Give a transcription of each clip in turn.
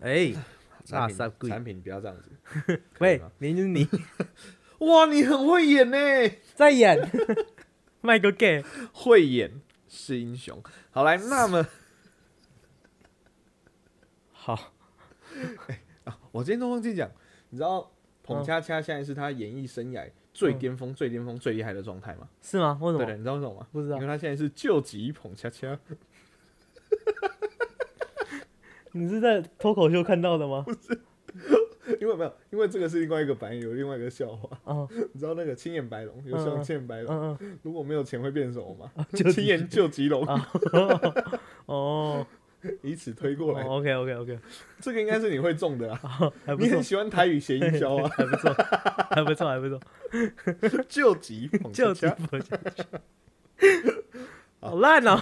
哎，产品产品不要这样子。喂吗，明就是你 哇，你很会演呢，在演，卖个 gay，会演是英雄。好来，那么好，啊，我今天都忘记讲，你知道彭嗯恰恰现在是他演艺生涯最巅峰、最巅峰、最厉害的状态吗？是吗？为什么对的，你知道为什么吗？不知道因为他现在是救急彭恰恰。你是在脱口秀看到的吗？不是 因为没有，因为这个是另外一个版，有另外一个笑话。哦，你知道那个青眼白龙有嗯嗯像青眼白龙，嗯嗯，如果没有钱会变什么吗？救青眼救急龙，哦以此推过来。，OK OK OK，这个应该是你会中的啊。还不错你很，喜欢台语谐音笑啊，还不错，还不错，还不错，救急彭就恰恰。直播下去，好烂哦。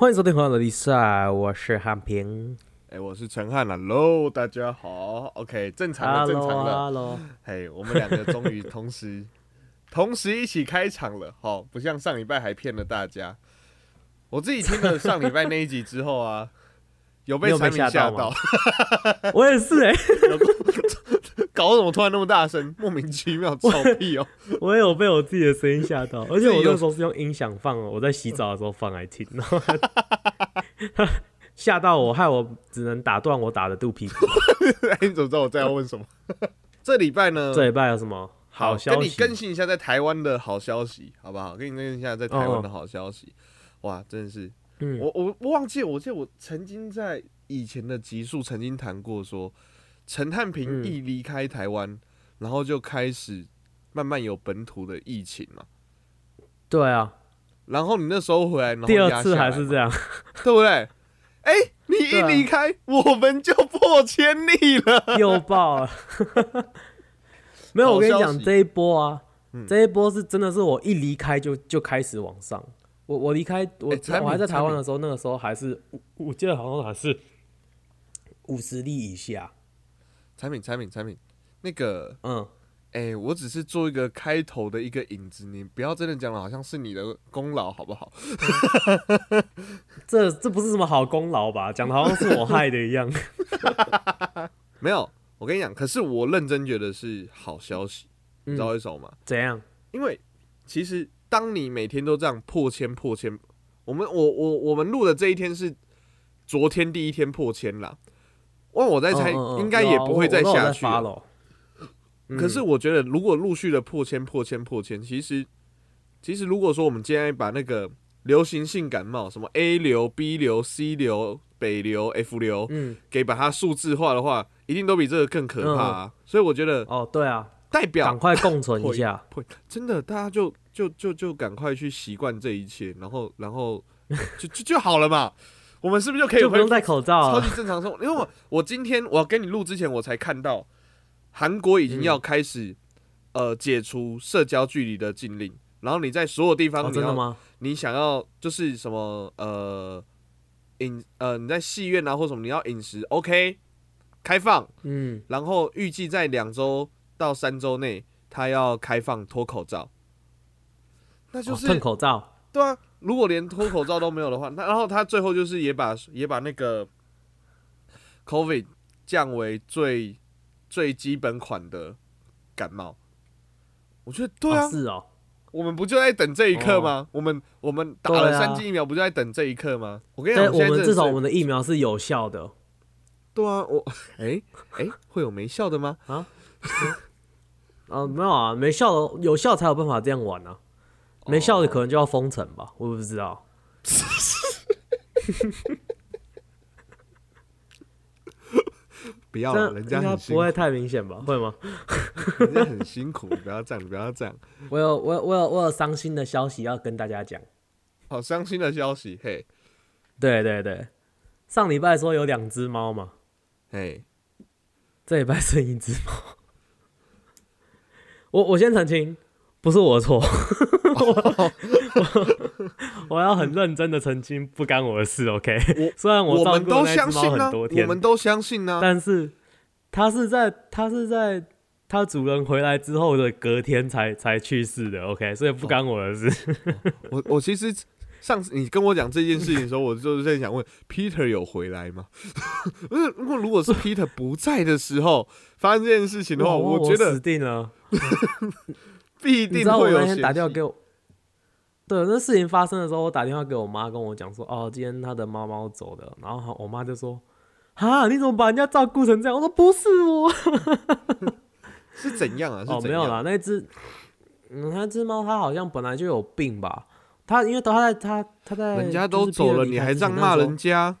欢迎收听《朋友的比赛》，我是汉平。哎，我是陈汉啦喽，大家好。OK，正常的，正常的。Hello，嘿，我们两个终于同时 同时一起开场了，好，不像上礼拜还骗了大家。我自己听了上礼拜那一集之后啊，有被吓吓到 我也是哎、搞什么突然那么大声，莫名其妙，臭屁哦！我也有被我自己的声音吓到，而且我那时候是用音响放哦，我在洗澡的时候放来听，然后 吓到我，害我只能打断我打的肚皮鼓。哎，你怎么知道我在要问什么？这礼拜呢，这礼拜有什么好消息？跟你更新一下在台湾的好消息，好不好？跟你更新一下在台湾的好消息。哇，真的是，嗯，我我我忘记，我记得我曾经在以前的集数曾经谈过说，陈汉平嗯一离开台湾，然后就开始慢慢有本土的疫情嘛。对啊，然后你那时候回来，然后第二次还是这样，对不对？哎、你一离开，我们就破千例了。又爆了。没有，我跟你讲这一波啊，嗯这一波是真的是我一离开就就开始往上。我我离开我、我还在台湾的时候，那个时候还是我我记得好像还是五十例以下。产品，产品，产品，那个，嗯，哎、我只是做一个开头的一个引子，你不要真的讲的好像是你的功劳，好不好？这这不是什么好功劳吧？讲的好像是我害的一样。没有，我跟你讲，可是我认真觉得是好消息，你知道嗯，为什么吗？怎样？因为其实当你每天都这样破千破千，我们我我我们录的这一天是昨天第一天破千啦。哇，我在猜，嗯嗯嗯应该也不会再下去可是我觉得，如果陆续的破千、破千、破千，其实其实如果说我们今天把那个流行性感冒，什么 A 流、B 流、C 流、北流、F 流，嗯，给把它数字化的话，一定都比这个更可怕啊！所以我觉得哦，对啊，代表赶快共存一下。真的，大家就就就就赶快去习惯这一切，然后然后就就就好了嘛。我们是不是就可以就不用戴口罩了。超级正常生活？因为我 我今天我要跟你录之前，我才看到韩国已经要开始、呃解除社交距离的禁令，然后你在所有地方哦，你要、真的吗？你想要就是什么呃饮呃你在戏院啊或什么你要饮食 OK 开放，嗯，然后预计在两周到三周内，他要开放脱口罩。那就哦是、吞口罩。对啊，如果连脱口罩都没有的话，那然后他最后就是也把也把那个 COVID 降为最最基本款的感冒。我觉得对啊，哦是哦，我们不就在等这一刻吗？我们我们打了三剂疫苗，不就在等这一刻吗？我跟你讲，我们至少我们的疫苗是有效的。对啊，我 哎哎、会有没效的吗？啊，没有啊，没效的有效才有办法这样玩啊，没笑的可能就要封城吧，我也不知道。不要人家不会，太明显吧？会吗？人家很辛苦，不要这样，不要这样。我有我有我有我有伤心的消息要跟大家讲。好伤心的消息，嘿，对对对，上礼拜说有两只猫嘛，嘿，这礼拜剩一只猫。我我先澄清，不是我的错，我要很认真的澄清，不干我的事，OK？我虽然我们都顾那只猫相信呢、很多天，我们都相信呢、但是它是在它是在它主人回来之后的隔天才才去世的，OK，所以不干我的事。我我其实上次你跟我讲这件事情的时候，我就是在想问 Peter 有回来吗？如果如果是 Peter 不在的时候发生这件事情的话，我觉得死定了，必定会有那天打电话给我。对，那事情发生的时候，我打电话给我妈，跟我讲说，哦，今天他的猫猫走的，然后我妈就说，啊，你怎么把人家照顾成这样？我说不是我，是怎样啊？哦，没有啦，那只，嗯，那只猫它好像本来就有病吧？它因为它在它它在，人家都走了，你还这样骂人家？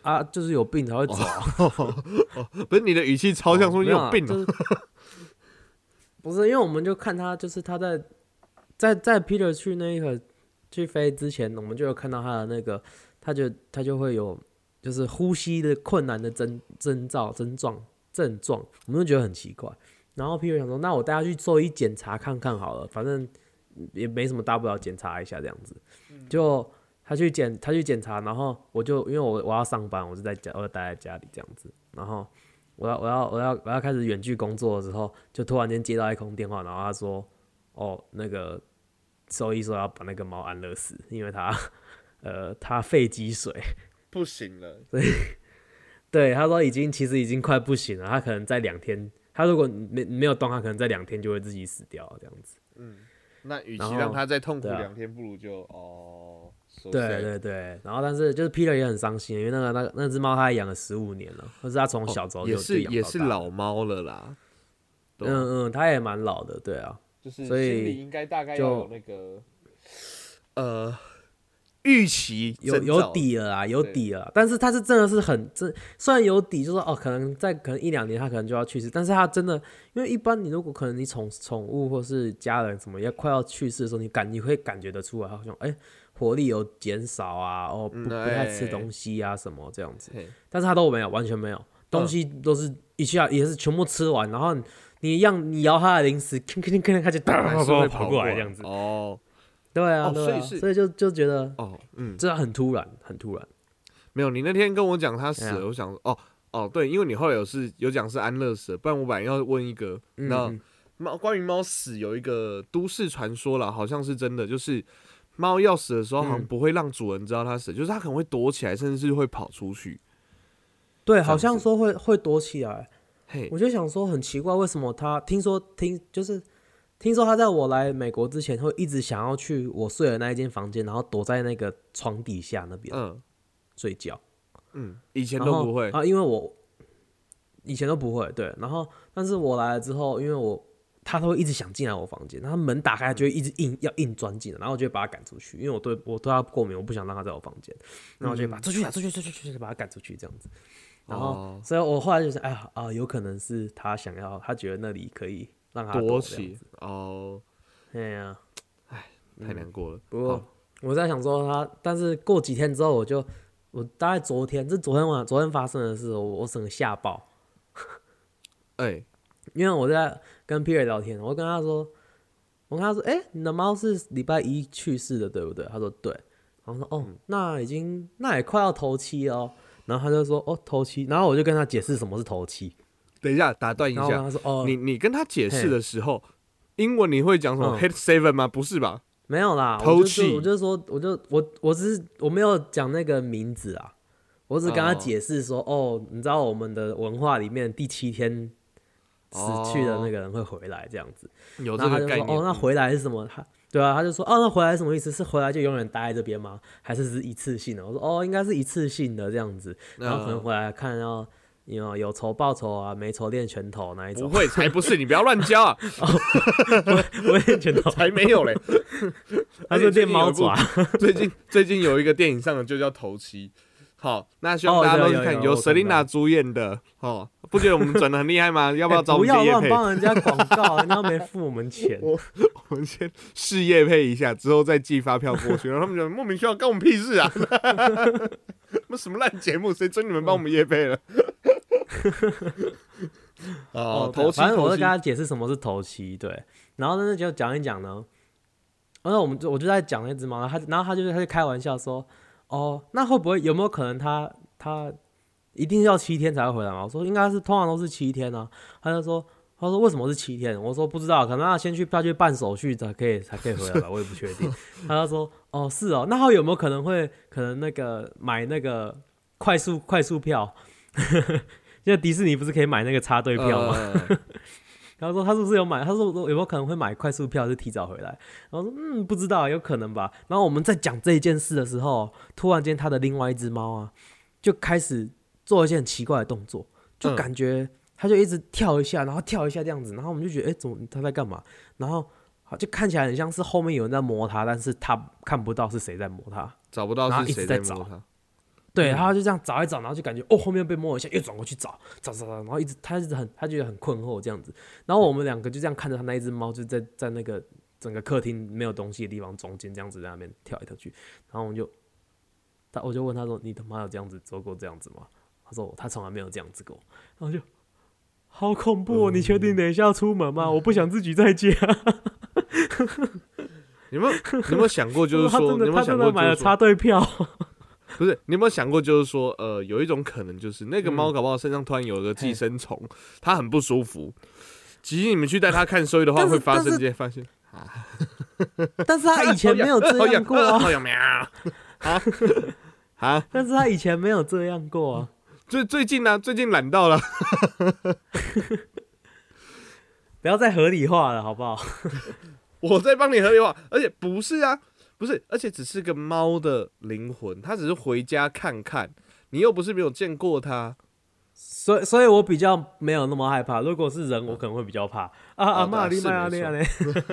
啊，就是有病才会走，不是你的语气超像说你有病，不是，因为我们就看他，就是他在。在在 Peter 去那个去飞之前，我们就有看到他的那个，他就他就会有就是呼吸的困难的征征兆症状症状，我们就觉得很奇怪。然后 Peter 想说，那我带他去做一检查看看好了，反正也没什么大不了，检查一下这样子。就他去检他去检查，然后我就因为我我要上班，我就在家我就待在家里这样子。然后我要我要我要我要开始远距工作的时候，就突然间接到一通电话，然后他说。哦，那个兽医说要把那个猫安乐死，因为它，呃，它肺积水不行了。所以，对，他说已经其实已经快不行了，他可能在两天，他如果没没有动，他可能在两天就会自己死掉这样子。嗯，那与其让他再痛苦两天，不如就哦。对对对，然后但是就是 Peter 也很伤心，因为那个那个那只猫他养了十五年了，可是他从小时候也是也是老猫了啦。嗯嗯，他也蛮老的，对啊。就是心里应该大概有那个，呃，预期有有底了啊，有底了。但是他是真的是很真，虽然有底，就说哦，可能在可能一两年他可能就要去世。但是他真的，因为一般你如果可能你宠宠物或是家人什么要快要去世的时候，你感你会感觉得出来，好像哎活力有减少啊，哦不不太吃东西啊什么这样子。但是他都没有，完全没有，东西都是一下也是全部吃完，然后。你让你摇他的零食，吭吭吭吭，他就啪跑过来这样子。哦，对啊，所以所以就就觉得哦，嗯，这很突然，很突然。没有，你那天跟我讲他死了，我想哦哦，对，因为你后来有是有讲是安乐死，不然我本来要问一个，那猫关于猫死有一个都市传说了，好像是真的，就是猫要死的时候，好像不会让主人知道它死，就是它可能会躲起来，甚至是会跑出去。对，好像说会会躲起来。嘿。我就想说很奇怪，为什么它听说听就是听说它在我来美国之前会一直想要去我睡的那一间房间，然后躲在那个床底下那边嗯。睡觉。嗯以前都不会。啊，因为我以前都不会对，然后但是我来了之后，因为我他都会一直想进来我房间，然后门打开就会一直硬要硬钻进来，然后我就会把他赶出去，因为我对我对他过敏，我不想让他在我房间，然后我就把出去啊出去出去出去把他赶出去这样子。然后，所以我后来就是，哎呀啊，有可能是他想要，他觉得那里可以让他躲起哦。哎呀，哎，太难过了。不过我在想说他，但是过几天之后，我就我大概昨天，这昨天晚昨天发生的事，我我整个吓爆。哎，因为我在跟 Peter 聊天，我跟他说，我跟他说，哎，你的猫是礼拜一去世的，对不对？他说对。然后说，哦，那已经那也快要头七了。然后他就说：“哦，头七。”然后我就跟他解释什么是头七。等一下，打断一下。他说：“哦，你你跟他解释的时候，英文你会讲什么？Head seven 吗？不是吧？没有啦。头七，我就说，我就我我只是我没有讲那个名字啊，我只跟他解释说：哦，你知道我们的文化里面第七天死去的那个人会回来这样子。有这个概念。哦，那回来是什么？他。”对啊，他就说，哦，那回来什么意思？是回来就永远待在这边吗？还是是一次性的？我说，哦，应该是一次性的这样子，然后可能回来看要有有仇报仇啊，没仇练拳头那一种。不会，才不是！你不要乱教啊！我练拳头才没有嘞，他是练猫爪。最近最近有一个电影上的就叫头七。好，那希望大家都去看由 Selina 主演的哦，不觉得我们转的很厉害吗？要不要找我们叶配？帮人家广告，人家没付我们钱。我我们先试业配一下，之后再寄发票过去。然后他们就莫名其妙，关我们屁事啊！那 什么烂节目，谁准你们帮我们业配了？哦，头七，反正我在跟他解释什么是头七，对。然后呢，就讲一讲呢。然后我们就我就在讲那只猫，他然后他就他就开玩笑说。哦，那会不会有没有可能他他一定要七天才会回来吗？我说应该是通常都是七天啊。他就说他说为什么是七天？我说不知道，可能要先去票去办手续才可以才可以回来吧，我也不确定。他就说哦是哦，那他有没有可能会可能那个买那个快速快速票？现在迪士尼不是可以买那个插队票吗？呃然后说他是不是有买？他说有没有可能会买快速票，就提早回来？然后说嗯，不知道，有可能吧。然后我们在讲这一件事的时候，突然间他的另外一只猫啊，就开始做一些很奇怪的动作，就嗯感觉他就一直跳一下，然后跳一下这样子，然后我们就觉得，哎、怎么他在干嘛？然后就看起来很像是后面有人在摸它，但是他看不到是谁在摸它。找不到是谁在找摸他。对，嗯他就这样找一找，然后就感觉哦，后面被摸一下，又转过去找，找找找，然后一直他一直很，他觉得很困惑这样子。然后我们两个就这样看着他那一只猫，就在在那个整个客厅没有东西的地方中间这样子在那边跳来跳去。然后我们就，他我就问他说：“你他妈有这样子做过这样子吗？”他说：“他从来没有这样子过。”然后就好恐怖、哦！你确定等一下要出门吗？我不想自己在家。你有没有你有没有想过，就是他说，真的他你有没有想过，真的买了插队票。不是，你有没有想过，就是说，呃，有一种可能，就是那个猫嗯搞不好身上突然有个寄生虫，它很不舒服。其实你们去带它看兽医的话，会发生这些发现。但是他以前没有这样过啊，好痒喵啊啊！但是他以前没有这样过啊。最最近呢、最近懒到了，不要再合理化了，好不好？我在帮你合理化，而且不是啊，不是，而且只是个猫的灵魂，它只是回家看看，你又不是没有见过它。所以，所以我比较没有那么害怕。如果是人，我可能会比较怕啊。阿妈，你妈是没那样呢？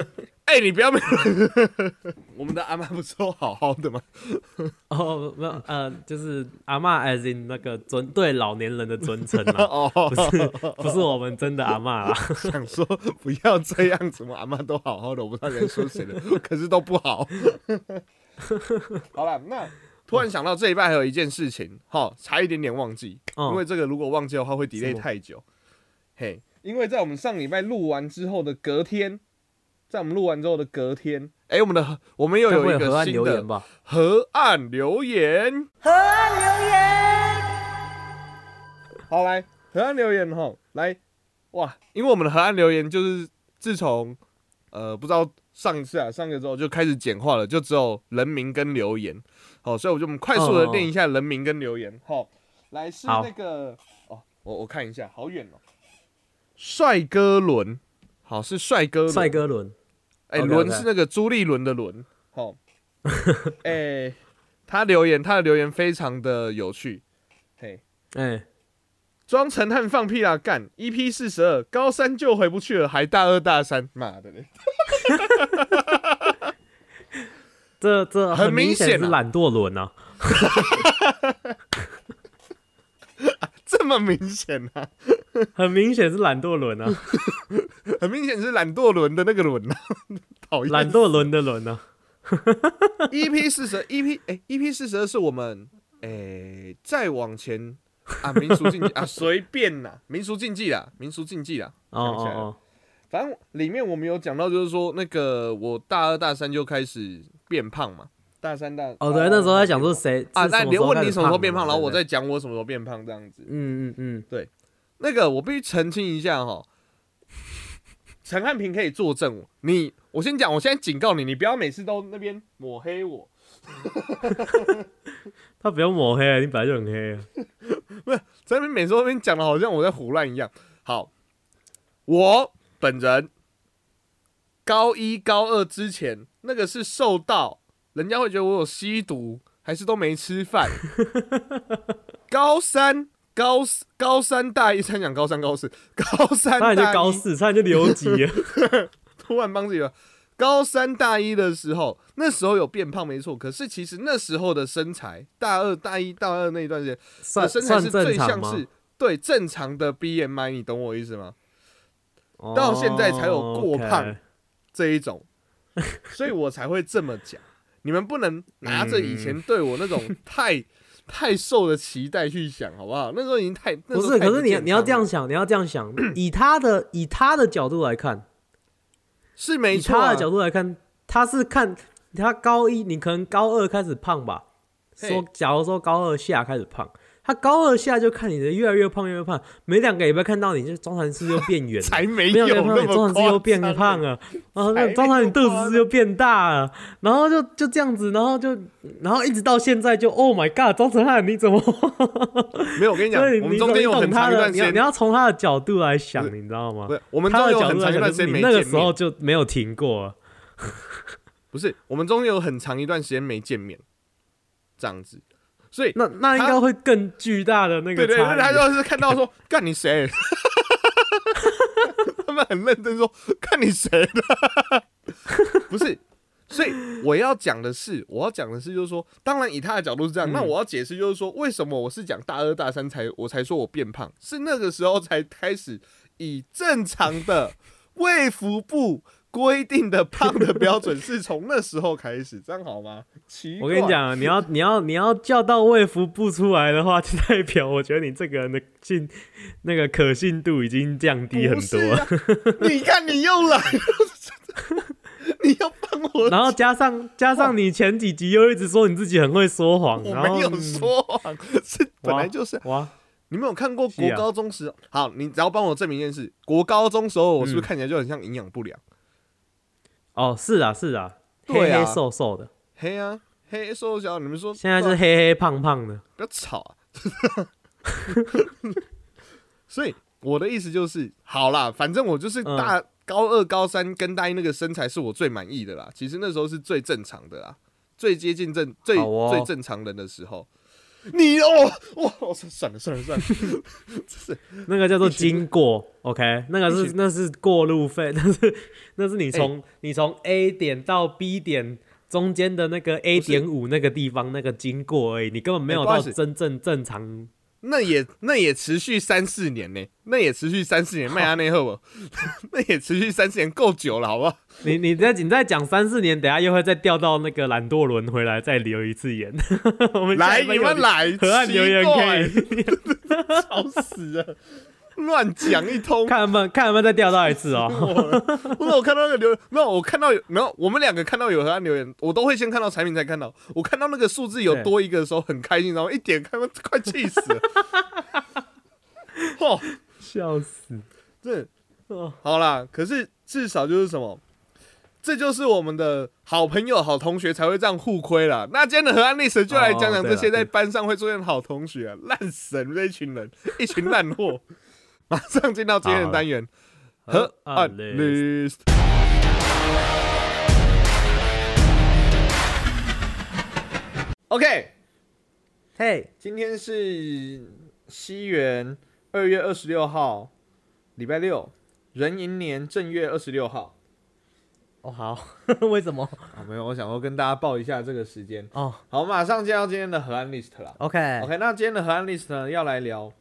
哎、你不要没 我们的阿妈不是都好好的吗？哦，没有，呃，就是阿妈，as in 那个尊对老年人的尊称啊，哦，不是不是我们真的阿妈啦。想说不要这样子，我阿妈都好好的，我不知道你在说谁了，可是都不好。好了，那突然想到这一拜还有一件事情，哈，差一点点忘记，因为嗯，这个如果忘记的话会 delay 太久。嘿，因为在我们上礼拜录完之后的隔天，在我们录完之后的隔天，哎、我们的我们又有一个河岸新的留言吧？河岸留言，河岸留言，好来河岸留言哈，来哇，因为我们的河岸留言就是自从呃不知道上一次啊上个之后就开始简化了，就只有人名跟留言，好，所以我就我们快速的哦念一下人名跟留言，好，来是那个哦，我我看一下，好远哦，帅哥伦，好是帅哥轮帅哥伦，哎轮是那个朱立伦的伦，好，哎，他留言，他的留言非常的有趣，嘿，哎，装成汉放屁啦，干！EP 四十二，高三就回不去了，还大二大三，妈的嘞！这这很明明显是懒惰轮啊。这么明显啊，很明显是懒惰轮啊，很明显是懒惰轮的那个轮啊，讨厌。懒惰轮的轮啊。EP 四十，EP 哎，EP 四十二是我们哎再往前啊，民俗竞技啊，随便啦，民俗禁忌啦，民俗禁忌啦，哦哦，反正里面我们有讲到，就是说那个我大二大三就开始变胖嘛，大三大哦对，那时候在讲说说谁啊，那你问你什么时候变胖，然后我对？不对再讲我什么时候变胖这样子。嗯嗯嗯，对。那个我必须澄清一下哈，陈汉平可以作证，你我先讲，我现在警告你，你不要每次都那边抹黑我，他不要抹黑啊，你本来就很黑啊。在那边每次都那边讲的好像我在胡乱一样。好，我本人高一高二之前，那个是瘦到人家会觉得我有吸毒，还是都没吃饭。高三高高三大一，才讲高三高四，高三差点就大一高四，差点就留级了。突然帮自己了。高三大一的时候，那时候有变胖没错，可是其实那时候的身材，大二大一大二那一段时间，算身材是最？像是对正常的 BMI，你懂我意思吗？哦到现在才有过胖这一种，所以我才会这么讲。你们不能拿着以前对我那种太、太瘦的期待去想，好不好？那时候已经太不是，可是你你要这样想，你要这样想，以他的以他的角度来看，是没错、啊以他的，角度来看，他是看他高一，你可能高二开始胖吧。说，假如说高二下开始胖，高二下就看你的越来越胖越来越胖，每两个礼拜看到你就中传是又变圆了，才没没有那么传是又变胖了，然后那才没中传你肚子是又变大了，然后就就这样子，然后就然后一直到现在就 Oh my God，张成汉你怎么？没有，我跟你讲，我们中间有很长一段时间你要从他的角度来想，你知道吗不？是我们他的角中间有很度来想，就是长一段时间没你那个时候，就没有停过。不是我们中间有很长一段时间没见面，这样子，所以那那应该会更巨大的那个对对。他就是看到说 干你谁，他们很认真说看你谁的，不是。所以我要讲的是，我要讲的是，就是说，当然以他的角度是这样，嗯那我要解释就是说，为什么我是讲大二大三才我才说我变胖，是那个时候才开始以正常的卫福部规定的胖的标准，是从那时候开始，这样好吗？奇怪我跟你，讲，你要你要你要叫到卫福部出来的话，就代表我觉得你这个人的信那个可信度已经降低很多了。啊你看你又来了，你要帮我然后加上加上你前几集又一直说你自己很会说谎，我然后没有说谎，是本来就是。哇，你没有看过国高中时？好，你只要帮我证明一件事：国高中时候我是不是嗯看起来就很像营养不良？哦，是啊是啊，黑对啊黑瘦瘦的，黑啊，黑瘦小，你们说现在是黑黑胖胖的。不要吵啊！所以我的意思就是，好啦，反正我就是嗯大、高二、高三跟大一那个身材是我最满意的啦。其实那时候是最正常的啦，最接近正最、哦最正常人的时候。你哦，哇，我算了算了算了，那个叫做经过，OK，那个是那是过路费，那是那是你从、你从 A 点到 B 点中间的那个 A 点五那个地方那个经过而已，你根本没有到真正正常。那也那也持续三四年呢、那也持续三四年，麦阿内赫，那也持续三四年，够久了，好不好？你你再你再讲三四年，等下又会再掉到那个懒惰轮回来再留一次言。我们来，你们来，河岸留言可以以，吵 死了，乱讲一通。看有没有看有没有再钓到一次哦。不是我看到那个留言，没有，我看到有，没有，我们两个看到有和安留言，我都会先看到产品才看到。我看到那个数字有多一个的时候很开心，然后一点开，快气死了。哦，笑死！这哦，好啦，可是至少就是什么，这就是我们的好朋友、好同学才会这样互亏啦。那今天的河岸历史就来讲讲这些在班上会出现的好同学、啊，烂死了这一群人，一群烂货。马上进到今天的单元，河岸 list。OK，嘿，今天是西元二月二十六号，礼拜六，壬寅年正月二十六号。哦好，为什么？啊，没有，我想说跟大家报一下这个时间。哦好，马上进到今天的河岸 list 啦。，OK，OK，那今天的河岸 list 呢，要来聊。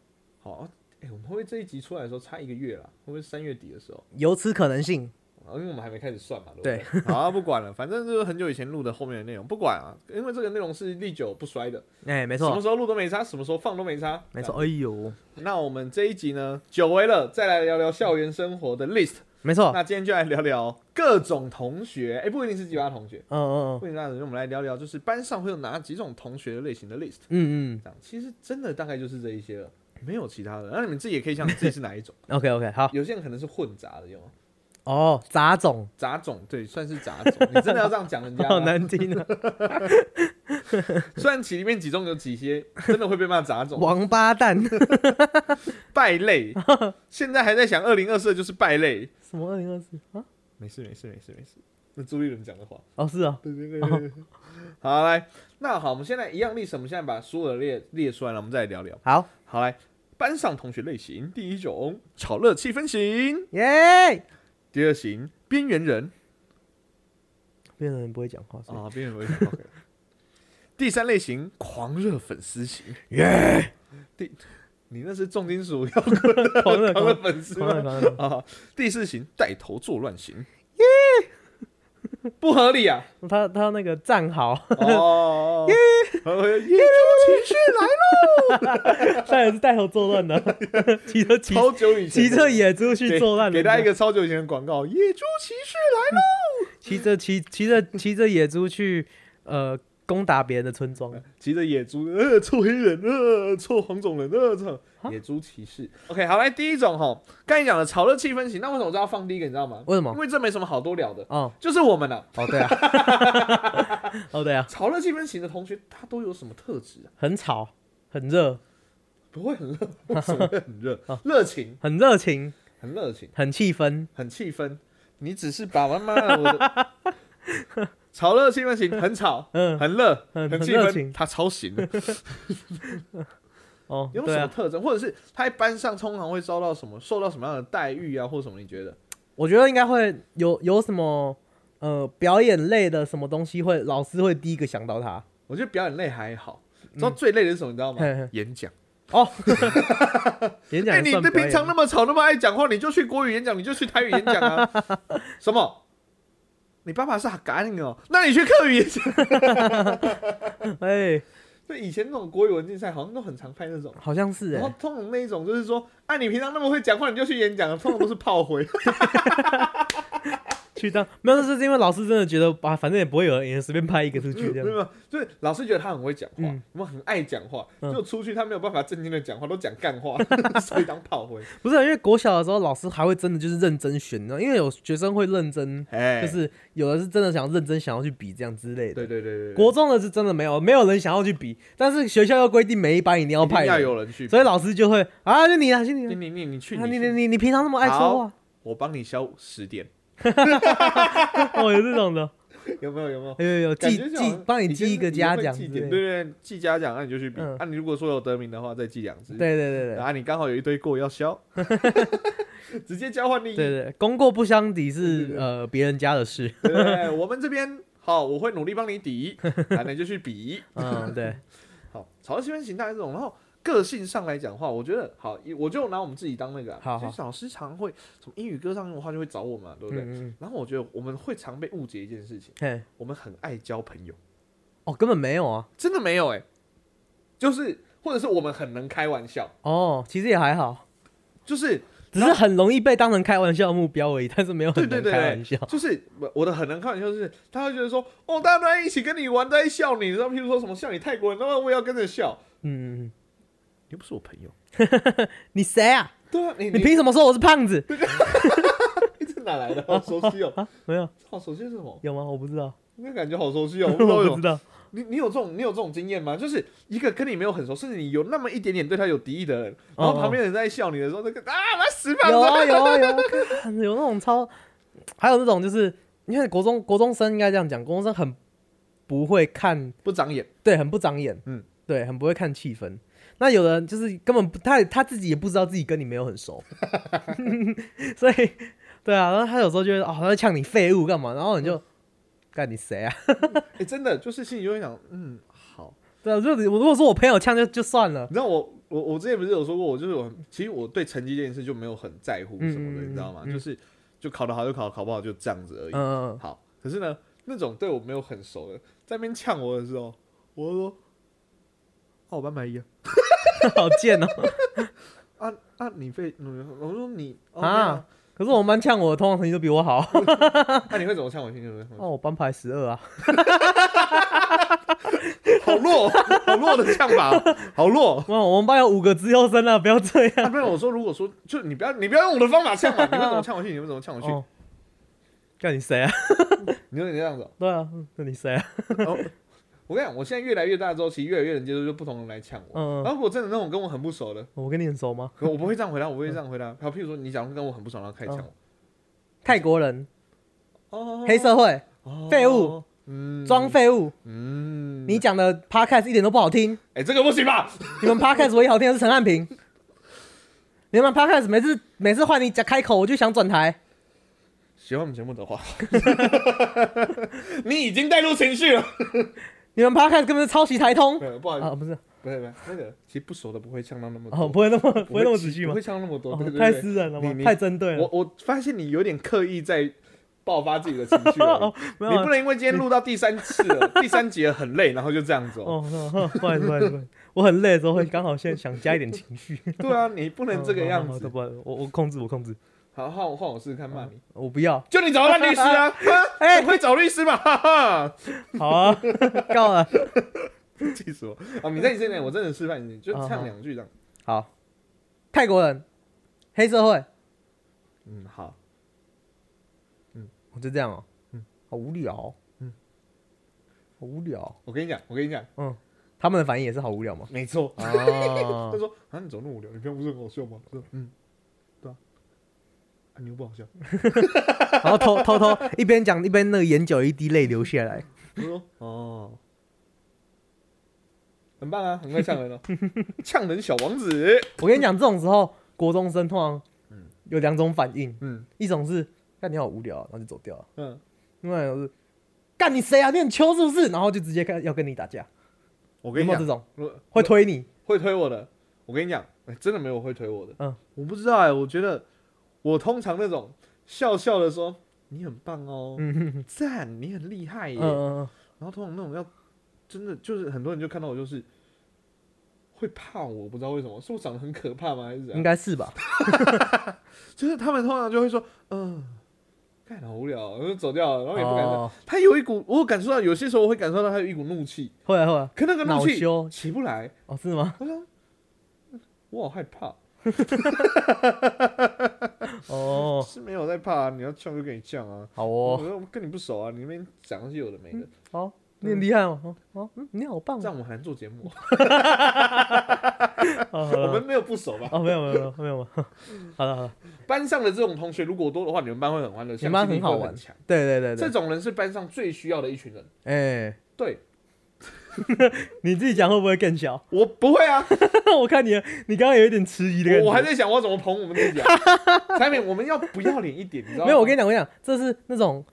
好，哎、我们会不会这一集出来的时候差一个月啦？会不会三月底的时候？有此可能性。啊，因为我们还没开始算嘛，对不对？好、啊，不管了，反正就是很久以前录的后面的内容，不管啊，因为这个内容是历久不衰的，哎、没错，什么时候录都没差，什么时候放都没差，没错，哎呦，那我们这一集呢，久违了，再来聊聊校园生活的 list。没错，那今天就来聊聊各种同学，哎、不一定是几把同学，嗯嗯不一定那我们来聊聊，就是班上会有哪几种同学类型的 list。嗯嗯这样，其实真的大概就是这一些了，没有其他的。那你们自己也可以想 自己是哪一种，嗯，OK OK，好，有些人可能是混杂的，有吗？哦，杂种，杂种，对，算是杂种。你真的要这样讲人家 好吗？难听啊，虽然其里面几中有几些真的会被骂杂种、王八蛋，败类，现在还在想二零二四就是败类。什么二零二四啊？没事没事没事没事，那朱立伦讲的话。哦，是啊，对对对对对。好，来，那好，我们现在一样历史，我们现在把所有的列列出来了，我们再来聊聊。好，好，来，班上同学类型，第一种炒热气氛型，耶，第二型边缘人。变人不会讲话，啊，边缘人 OK。第三类型狂热粉丝型，耶，第你那是重金属摇滚的狂热狂热狂粉丝狂热吗？狂热，啊，第四型带头作乱型，耶，不合理啊！他他那个战壕，哦，耶，野猪骑士来他也是带头作乱的，骑着骑超久以前，骑着野猪去作乱，给大家一个超久以前的广告：野猪骑士来喽！骑着骑骑着骑着野猪去呃攻打别人的村庄。骑着野猪，呃，臭黑人，呃，臭黄种人，呃，操，啊野猪骑士。OK，好，来第一种哈，刚才讲的炒热气氛型，那为什么我要放第一个？你知道吗？为什么因？为这没什么好多聊的，哦就是我们了。哦，对啊，哦对啊，炒热气氛型的同学，他都有什么特质啊？很吵，很热，不会很热，为什么会很热哦？热情，很热情，很热情，很气氛。很气氛。你只是把妈妈我的炒热气氛型，很吵，嗯，很热，很很气氛，他超型的。哦，有什么特征，或者是他在班上通常会遭到什么，受到什么样的待遇啊，或什么？你觉得？我觉得应该会有有什么呃表演类的什么东西会老师会第一个想到他。我觉得表演类还好，你知道最累的是什么？你知道吗？演讲。哦，演讲哎，也你平常那么吵，那么爱讲话，你就去国语演讲，你就去台语演讲啊？什么？你爸爸是干你哦？那你去客语也行。哎，就以前那种国语文竞赛，好像都很常拍那种。好像是然后哎，通常那一种就是说，啊，你平常那么会讲话，你就去演讲，通常都是炮灰。去当没有，那是因为老师真的觉得啊，反正也不会有人，也随便拍一个出去这样。没有，就是老师觉得他很会讲话，嗯。我们很爱讲话，嗯。就出去他没有办法正经的讲话，都讲干话，所以当炮灰。不是因为国小的时候，老师还会真的就是认真选的，因为有学生会认真，哎就是有的是真的想认真想要去比这样之类的。对对对对对，国中的是真的没有，没有人想要去比，但是学校又规定每一班一定要派人，有人去，所以老师就会啊，就你啊，就你啊，你你你你去，你你你你平常那么爱说话，我帮你消十点，哦，有这种的，有没有有没有？有有有感记记觉就好像帮你记一个以前你嘉奖对的，对，记嘉奖，那你就去比。嗯啊，你如果说有得名的话，再记两只。对对对对啊，你刚好有一堆过要消 直接交换利益。对对，功过不相抵是呃别人家的事，对对对，我们这边好，我会努力帮你抵，啊，那你就去比。嗯对，好，炒热气氛型大概这种，然后个性上来讲话，我觉得好，我就拿我们自己当那个、啊，好好。其实老师常会从英语歌上用的话就会找我们、啊，对不对？嗯嗯，然后我觉得我们会常被误解一件事情，我们很爱交朋友，哦根本没有啊，真的没有哎、就是或者是我们很能开玩笑，哦其实也还好，就是只是很容易被当成开玩笑的目标而已，但是没有很能对对对。对开玩笑，就是我我的很能开玩笑，就是他会觉得说，哦，大家都在一起跟你玩，都在笑你，然后譬如说什么笑你泰国人，那我也要跟着笑，嗯，嗯你又不是我朋友，嗯 你谁啊？对啊，你你凭什么说我是胖子？你这哪来的？好熟悉哦，啊，没有好熟悉是什么？有吗？我不知道，那感觉好熟悉哦，我不知道。你你有这种你有这种经验吗？就是一个跟你没有很熟，甚至你有那么一点点对他有敌意的人，然后旁边人在笑你的时候，那个啊，妈死胖有啊子！有啊有啊，看有那种超，还有那种就是，因为国中国中生应该这样讲，国中生很不会看，不长眼，对，很不长眼，嗯，对，很不会看气氛。那有人就是根本不，他他自己也不知道自己跟你没有很熟 所以对啊，然后他有时候就会哦，他会呛你废物干嘛，然后你就干你谁啊？哎、真的就是心里就会想，嗯，好。对啊，就我如果说我朋友呛就就算了，你知道我我我之前不是有说过，我就是我其实我对成绩这件事就没有很在乎什么的，你知道吗？嗯就是就考得好就考，考不好就这样子而已。嗯嗯嗯，好，可是呢，那种对我没有很熟的，在那边呛我的时候，我就说，哦，我班排一啊，好贱哦、啊啊，你被，我说你哦啊啊，可是我们班呛我，通常成绩都比我好。那、你会怎么呛我？心里会哦，我班排十二啊。好弱，好弱的呛法，好弱。哇，我们班有五个资优生啊，不要这样。啊，不然我说，如果说，就你不要，你不要用我的方法呛嘛，你会怎么呛回去？你会怎么呛回去？哦，干你谁啊？你说你这样子哦、对啊，嗯那你谁啊？哦我跟你讲，我现在越来越大之后，其实越来越能接受，就不同人来呛我。嗯然后如果真的那种跟我很不熟的，我跟你很熟吗？可我不会这样回答，我不会这样回答。好，譬如说你假如跟我很不熟，然后开始呛泰国人，哦黑社会，废物，嗯装，废物。嗯，你讲的 podcast 一点都不好听，哎，这个不行吧？你们 podcast 唯一好听的是陈汉平。你们 podcast 每次每次换你讲开口，我就想转台。喜欢我们节目的话，你已经带入情绪了。你们 podcast 根本是抄袭台通对，不好意思啊，，不是不是不是，那个其实不熟的不会呛到那么多哦，多，不会那么不不会那么仔细吗不会？呛那么多，哦对对太。私人了吗你？你太针对了。我我发现你有点刻意在爆发自己的情绪了 哦，没有啊你不能因为今天录到第三次了，第三集了很累，然后就这样子哦。哦，那不好意思，不好意思，不好意思我很累的时候会刚好现在想加一点情绪。对啊，你不能这个样子。哦好好好不好意思我我控制我控制。好，换我换我试试看骂你，我不要，就你找烂律师啊，哎。我会找律师嘛，哈哈，好啊，够了，气死我！啊，你在你这边，我真的示范你，就唱两句这样。好，泰国人，黑社会，嗯，好，嗯。我就这样哦，嗯。好无聊哦，嗯。好无聊哦，我跟你讲，我跟你讲，嗯。他们的反应也是好无聊吗？没错。啊。他，说啊，你怎么那么无聊？你平常不是很好笑吗？我说嗯，啊，你又不好笑。然后偷偷偷一边讲一边那个眼角一滴泪流下来，哦，很棒啊，很会呛人哦，呛人小王子。我跟你讲，这种时候国中生通常有两种反应，嗯一种是干你好无聊啊，然后就走掉了；嗯，另外一种是干你谁啊，你很秋是不是？然后就直接看要跟你打架，我跟你讲，这种会推你？会推我的，我跟你讲，哎真的没有会推我的。嗯，我不知道哎，我觉得我通常那种笑笑的说你很棒哦，嗯赞，你很厉害耶。然后通常那种要真的就是很多人就看到我就是会怕我，不知道为什么，是我长得很可怕吗？还是怎嗯，应样？该是吧？就是他们通常就会说，嗯、太好无聊，然后就走掉了，然后也不敢。哦，他有一股，我有感受到，有些时候我会感受到他有一股怒气，会啊会啊，可那个怒气起不来。哦是吗？我好害怕，哦，是没有在怕、啊，你要呛就跟你呛啊。好我哦，说我跟你不熟啊，你那边讲那些有的没的，好，你很厉害哦，哦你好棒哦，这样我们还能做节目？哦 好了我们没有不熟吧？哦没有没有没有没有，好了好了，班上的这种同学如果多的话，你们班会很欢乐，你们班向心力很好玩。会强。对对对对，这种人是班上最需要的一群人。哎，对 你自己讲会不会更小？我不会啊，我看你你刚刚有一点迟疑的感觉，我我还在想我要怎么捧我们自己啊。产品我们要不要脸一点，你知道吗？没有，我跟你讲，我跟你讲，这是那种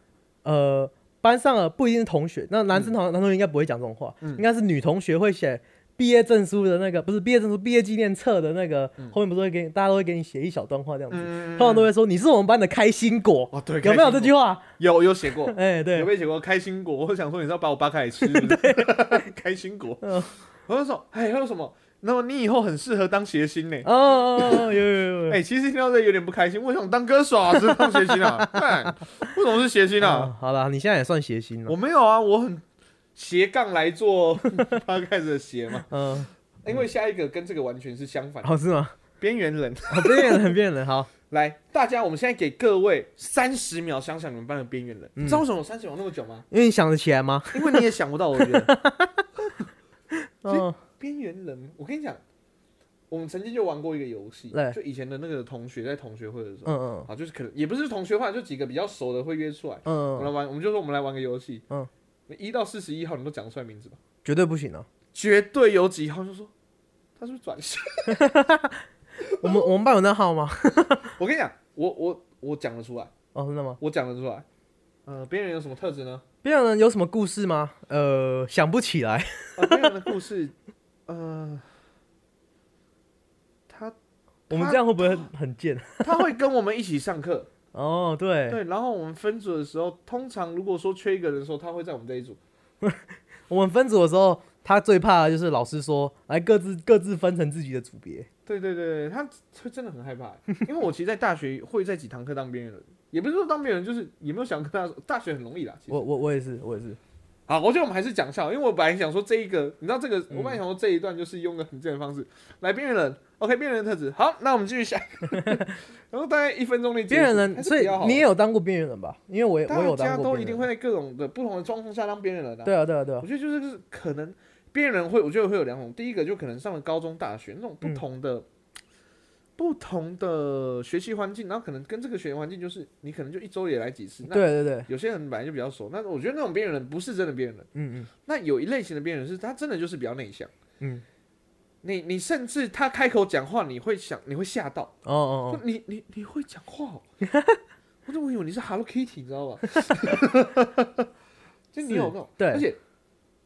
呃，班上的不一定是同学，那男生同、男同学应该不会讲这种话，嗯应该是女同学会写毕业证书的那个，不是毕业证书，毕业纪念册的那个、后面不是会给你，大家都会给你写一小段话这样子，嗯，通常都会说你是我们班的开心果，哦对，有没有这句话？有有写过，哎、对有，没有写过开心果？我想说你是要把我扒开来吃，开心果。嗯我就说，哎，还有什么？那么你以后很适合当谐星呢。哦哦哦，有有有有，哎、其实听到这有点不开心，我想当歌手啊，是当谐星啊？干为什么是谐星啊？哦好了，你现在也算谐星了我，没有啊，我很斜杠来做他开始的斜嘛，嗯，因为下一个跟这个完全是相反，好、是吗？边缘人。好，边缘人，边缘人，好，来，大家，我们现在给各位三十秒想想你们班的边缘人，你知道为什么三十秒那么久吗？因为你想得起来吗？因为你也想不到，我觉得嗯，边缘人，我跟你讲，我们曾经就玩过一个游戏对，就以前的那个同学在同学会的时候，嗯嗯。啊，就是可能也不是同学会，就几个比较熟的会约出来，嗯我们玩，我们就说我们来玩个游戏，嗯，一到四十一号你都讲得出来名字吧？绝对不行啊！绝对有几号就说他是不是转世？我们我们班有那号吗？我跟你讲，我我我讲得出来，哦，真的吗？我讲得出来。呃，边缘人有什么特质呢？边缘人有什么故事吗？呃，想不起来。呃，边缘人的故事，呃，他 我们这样会不会很很贱？他会跟我们一起上课，哦，对，对，然后我们分组的时候，通常如果说缺一个人的时候，他会在我们这一组。我们分组的时候，他最怕的就是老师说，来各自各自分成自己的组别。对对对，他会真的很害怕，因为我其实，在大学会在几堂课当边缘人，也不是说当边缘人，就是也没有想跟大大学很容易啦。其实我我我也是，我也是。好，我觉得我们还是讲笑，因为我本来想说这一个，你知道这个，我本来想说这一段就是用个很正的方式来边缘人，OK，边缘人特质。好，那我们继续下一个，然后大概一分钟内边缘人，所以你也有当过边缘人吧？因为我也我有大家当过。都一定会在各种的不同的状况下当边缘人的、对啊，对啊，对啊。我。觉得就是就是可能边缘人会，我觉得会有两种，第一个就可能上了高中、大学那种不同的、不同的学习环境，然后可能跟这个学习环境就是你可能就一周也来几次，那对对对，有些人本来就比较熟，那我觉得那种边缘人不是真的边缘人，嗯嗯。那有一类型的边缘人是他真的就是比较内向，嗯，你你甚至他开口讲话，你会想你会吓到，哦你你你会讲话、哦，我怎么以为你是 Hello Kitty，你知道吧？就你有那种，对。而且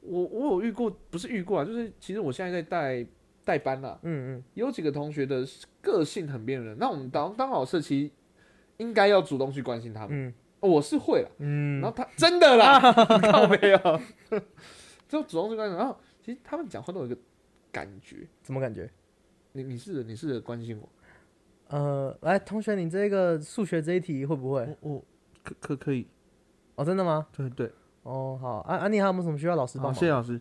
我我有遇过，不是遇过啊，就是其实我现在在带带班啦、哦，嗯嗯，有几个同学的个性很边缘人，那我们当当老师其实应该要主动去关心他们，嗯。哦我是会了，嗯。然后他真的啦，靠没有，就主动去关心，然后其实他们讲话都有一个感觉，什么感觉？你你试着你试着关心我，呃，来，同学，你这个数学这一题会不会？我我可可可以，哦，真的吗？对对，哦，好，安、安妮还有没有什么需要老师帮好，忙？谢谢老师。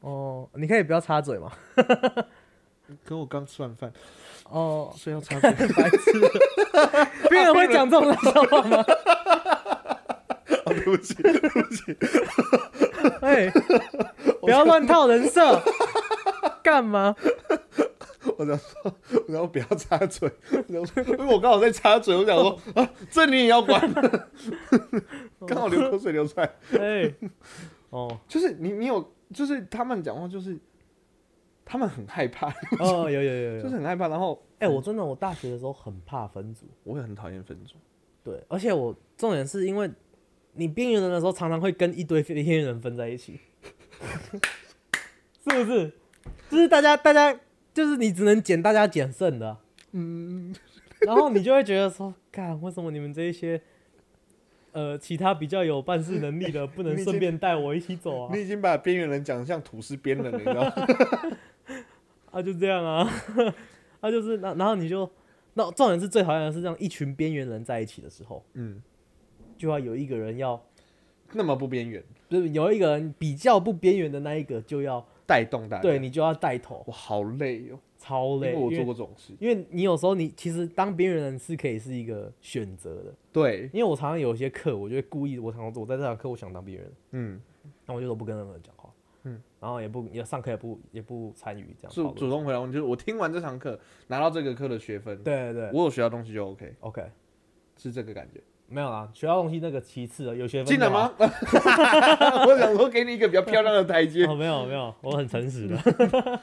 哦，你可以不要插嘴嘛。可我刚吃完饭，哦，所以要插嘴。白痴，别人会讲这种烂笑话吗？哦对不起，对不起，哎，不要乱套人设，干嘛？我想说，然后不要插嘴，我想，因为我刚好在插嘴，我想说啊，这你也要管，刚好流口水流出来。哎，哦，就是你，你有，就是他们讲话，就是他们很害怕，哦，有有有有，就是很害怕。然后，哎、我真的我大学的时候很怕分组，我也很讨厌分组。对，而且我重点是因为你边缘人的时候，常常会跟一堆边缘人分在一起，是不是？就是大家大家就是你只能捡大家捡剩的啊、嗯，然后你就会觉得说，看为什么你们这一些呃其他比较有办事能力的，不能顺便带我一起走啊你？已经把边缘人讲得像土司边人了，你知道吗？啊，就这样啊，啊，就是那然后你就那重点是最讨厌的是这样一群边缘人在一起的时候，嗯，就要有一个人要。那么不边缘，就是有一个人比较不边缘的那一个，就要带动大家。对，你就要带头，我好累哦，超累。因为我做过这种事。因为你有时候你其实当边缘人是可以是一个选择的，对，因为我常常有一些课，我就会故意，我常常我在这堂课我想当边缘人，嗯，那我就都不跟任何人讲话，嗯，然后也不也上课也不也不参与这样主。主动回答问题，就是我听完这堂课拿到这个课的学分，对对对我有学到东西就 OK，，OK，是这个感觉。没有啦，学到东西那个其次了，有学分进来就好吗？我想说给你一个比较漂亮的台阶。哦，没有没有，我很诚实的。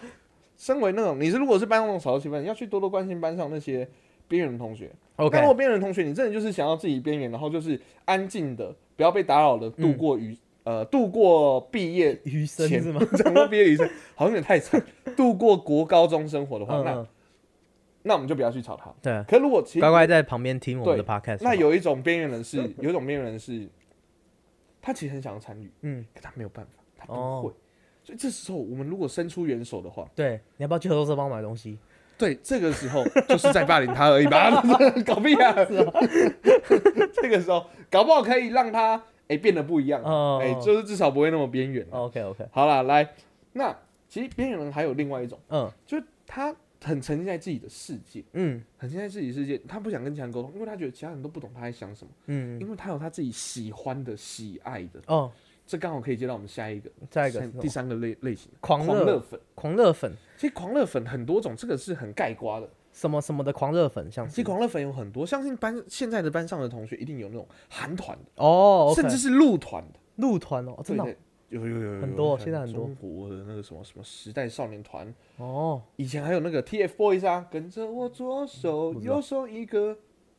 身为那种你是如果是班上那种少数气氛，你要去多多关心班上那些边缘的同学。OK，那如果边缘的同学，你真的就是想要自己边缘，然后就是安静的，不要被打扰的度过余、呃度过毕业余生前是吗？讲到毕业余生，好像有点太惨。度过国高中生活的话，那那我们就不要去吵他。对，可如果乖乖在旁边听我们的对 podcast。那有一种边缘人是，有一种边缘人是，他其实很想要参与，嗯，可他没有办法，他不哦会。所以这时候，我们如果伸出援手的话，对，你要不要去合作社帮我买东西？对，这个时候就是在霸凌他而已吧，搞屁啊！这个时候搞不好可以让他哎、变得不一样，哎、哦就是至少不会那么边缘。OK OK，好了，来，那其实边缘人还有另外一种，嗯就是他很沉浸在自己的世界，嗯很沉浸在自己的世界，他不想跟其他人沟通，因为他觉得其他人都不懂他在想什么，嗯，因为他有他自己喜欢的、喜爱的。哦，这刚好可以接到我们下一个，下一个第三个类类型，狂热热粉。狂热粉，其实狂热粉很多种，这个是很盖瓜的。什么什么的狂热粉，像是其实狂热粉有很多，相信班现在的班上的同学一定有那种韩团的，哦甚至是陆团的，陆团哦，真的有有有有很多现在很多。中国的那个什么什么时代少年团，哦。以前还有那个 TFBOYS 啊，跟着我左手右手一个，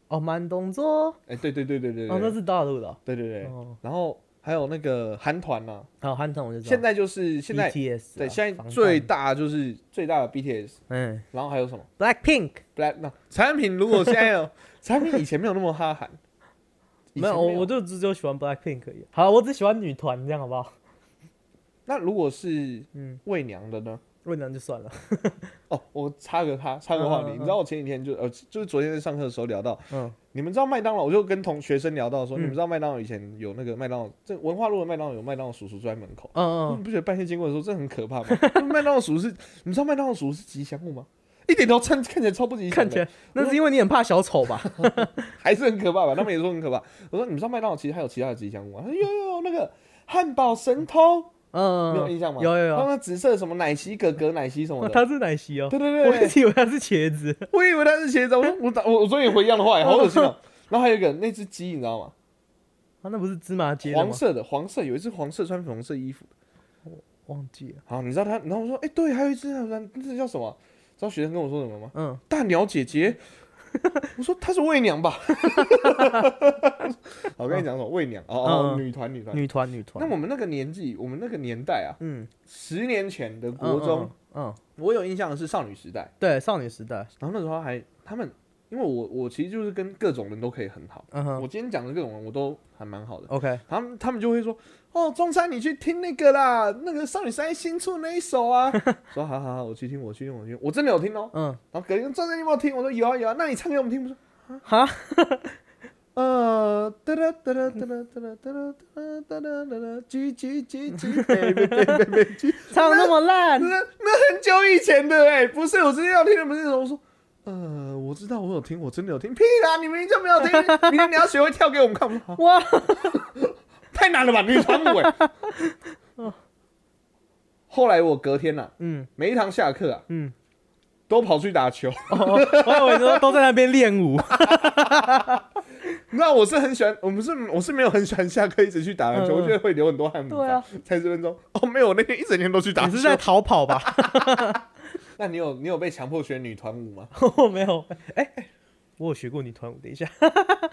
哦，慢动作，哎，对对对对对哦，那，是大陆的哦，对对对，哦，然后还有那个韩团呐，还有韩团我就知道，现在就是现在 BTS 对现在最大就是最大的 BTS，嗯。然后还有什么？Blackpink。Black 那产品如果现在有 产品以前没有那么哈韩，没有，我我就只有喜欢 Blackpink 而已。好，我只喜欢女团，这样好不好？那如果是嗯，喂娘的呢？喂娘就算了。哦，我插个他插个话题，嗯嗯嗯你知道我前几天就呃就是昨天在上课的时候聊到，嗯你们知道麦当劳，我就跟同学生聊到说，嗯你们知道麦当劳以前有那个麦当劳，这文化路的麦当劳有麦当劳叔叔坐在门口，嗯你不觉得半夜经过的时候这很可怕吗？麦当劳叔叔是，你知道麦当劳叔叔是吉祥物吗？一点都看看起来超不吉嗯，祥，看起来那是因为你很怕小丑吧？还是很可怕吧？他们也说很可怕。我说你们知道麦当劳其实还有其他的吉祥物吗？他说有有有那个汉堡神偷，你有嗯，印象吗？有有有他们紫色什么奶昔哥哥奶昔什么哦，的。他是奶昔哦，对对对对我一直以为他是茄子。我以为他是茄子，我说 我打我我昨天也回一样的话，好恶心哦。然后还有一个那只鸡，你知道吗？啊，那不是芝麻街？黄色的，黄色有一只黄色穿粉红色衣服。我忘记了。好，你知道他？然后我说，哎、对，还有一只，那只叫什么？知道学生跟我说什么吗？嗯，大鸟姐姐。我说她是媚娘吧？我跟你讲什么媚娘？哦哦，嗯女团女团。女团女团。那我们那个年纪，我们那个年代啊，嗯，十年前的嗯国中，，嗯，嗯我有印象的是少女时代，对，少女时代。然后那时候还他们因为我我其实就是跟各种人都可以很好。嗯哼我今天讲的各种人我都还蛮好的，，OK，他们他们就会说，哦，中山你去听那个啦，那个少女时代新出那一首啊，说好好好，我去听，我去听，我去听，我真的有听哦。嗯，然后隔天中山你有没有听？我说有啊有啊，那你唱给我们听。不说哈，呃，哒哒哒哒哒哒哒哒哒哒哒哒哒，叽叽叽叽，baby baby baby，唱得那么烂，那那很久以前的哎、不是，我之前要听的不是。我说，呃，我知道我有听，我真的有听，屁啦，你明明就没有听，明天你要学会跳给我们看。哇，太难了吧，女团舞哎。后来我隔天呐、啊，嗯每一堂下课啊，嗯，都跑去打球。哦，我以为你说都在那边练舞，那我是很喜欢，我们是我是没有很喜欢下课一直去打篮球，我觉得会流很多汗。对啊，才十分钟。哦，没有，我那天一整天都去打球。你是在逃跑吧？那你有你有被强迫学女团舞吗？我没有，哎、哎我有学过女团舞，等一下，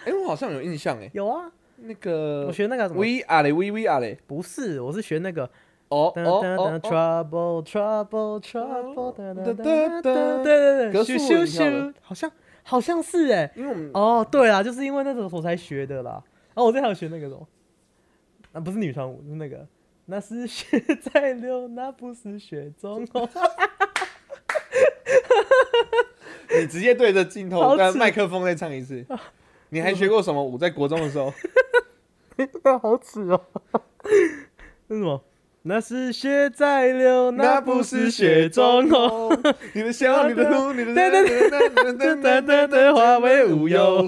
哎、我好像有印象哎，有啊，那个我学那个什么，We are 嘞，We We are 嘞。不是，我是学那个哦噔哦哦哦，trouble trouble trouble，对对对，格数咻咻你跳的咻，好像好像是哎，因为我们。哦，对啦，就是因为那种我才学的啦。然后我这还有学那个什么，那不是女团舞，是那个。那是血 在流，那不是雪中红。你直接对着镜头跟麦克风再唱一次。你还学过什么舞？在国中的时候，好耻哦！那什么？那是血在流，那不是雪中红。你的笑，你的 哭，你的对对对噔噔噔噔，化为乌有。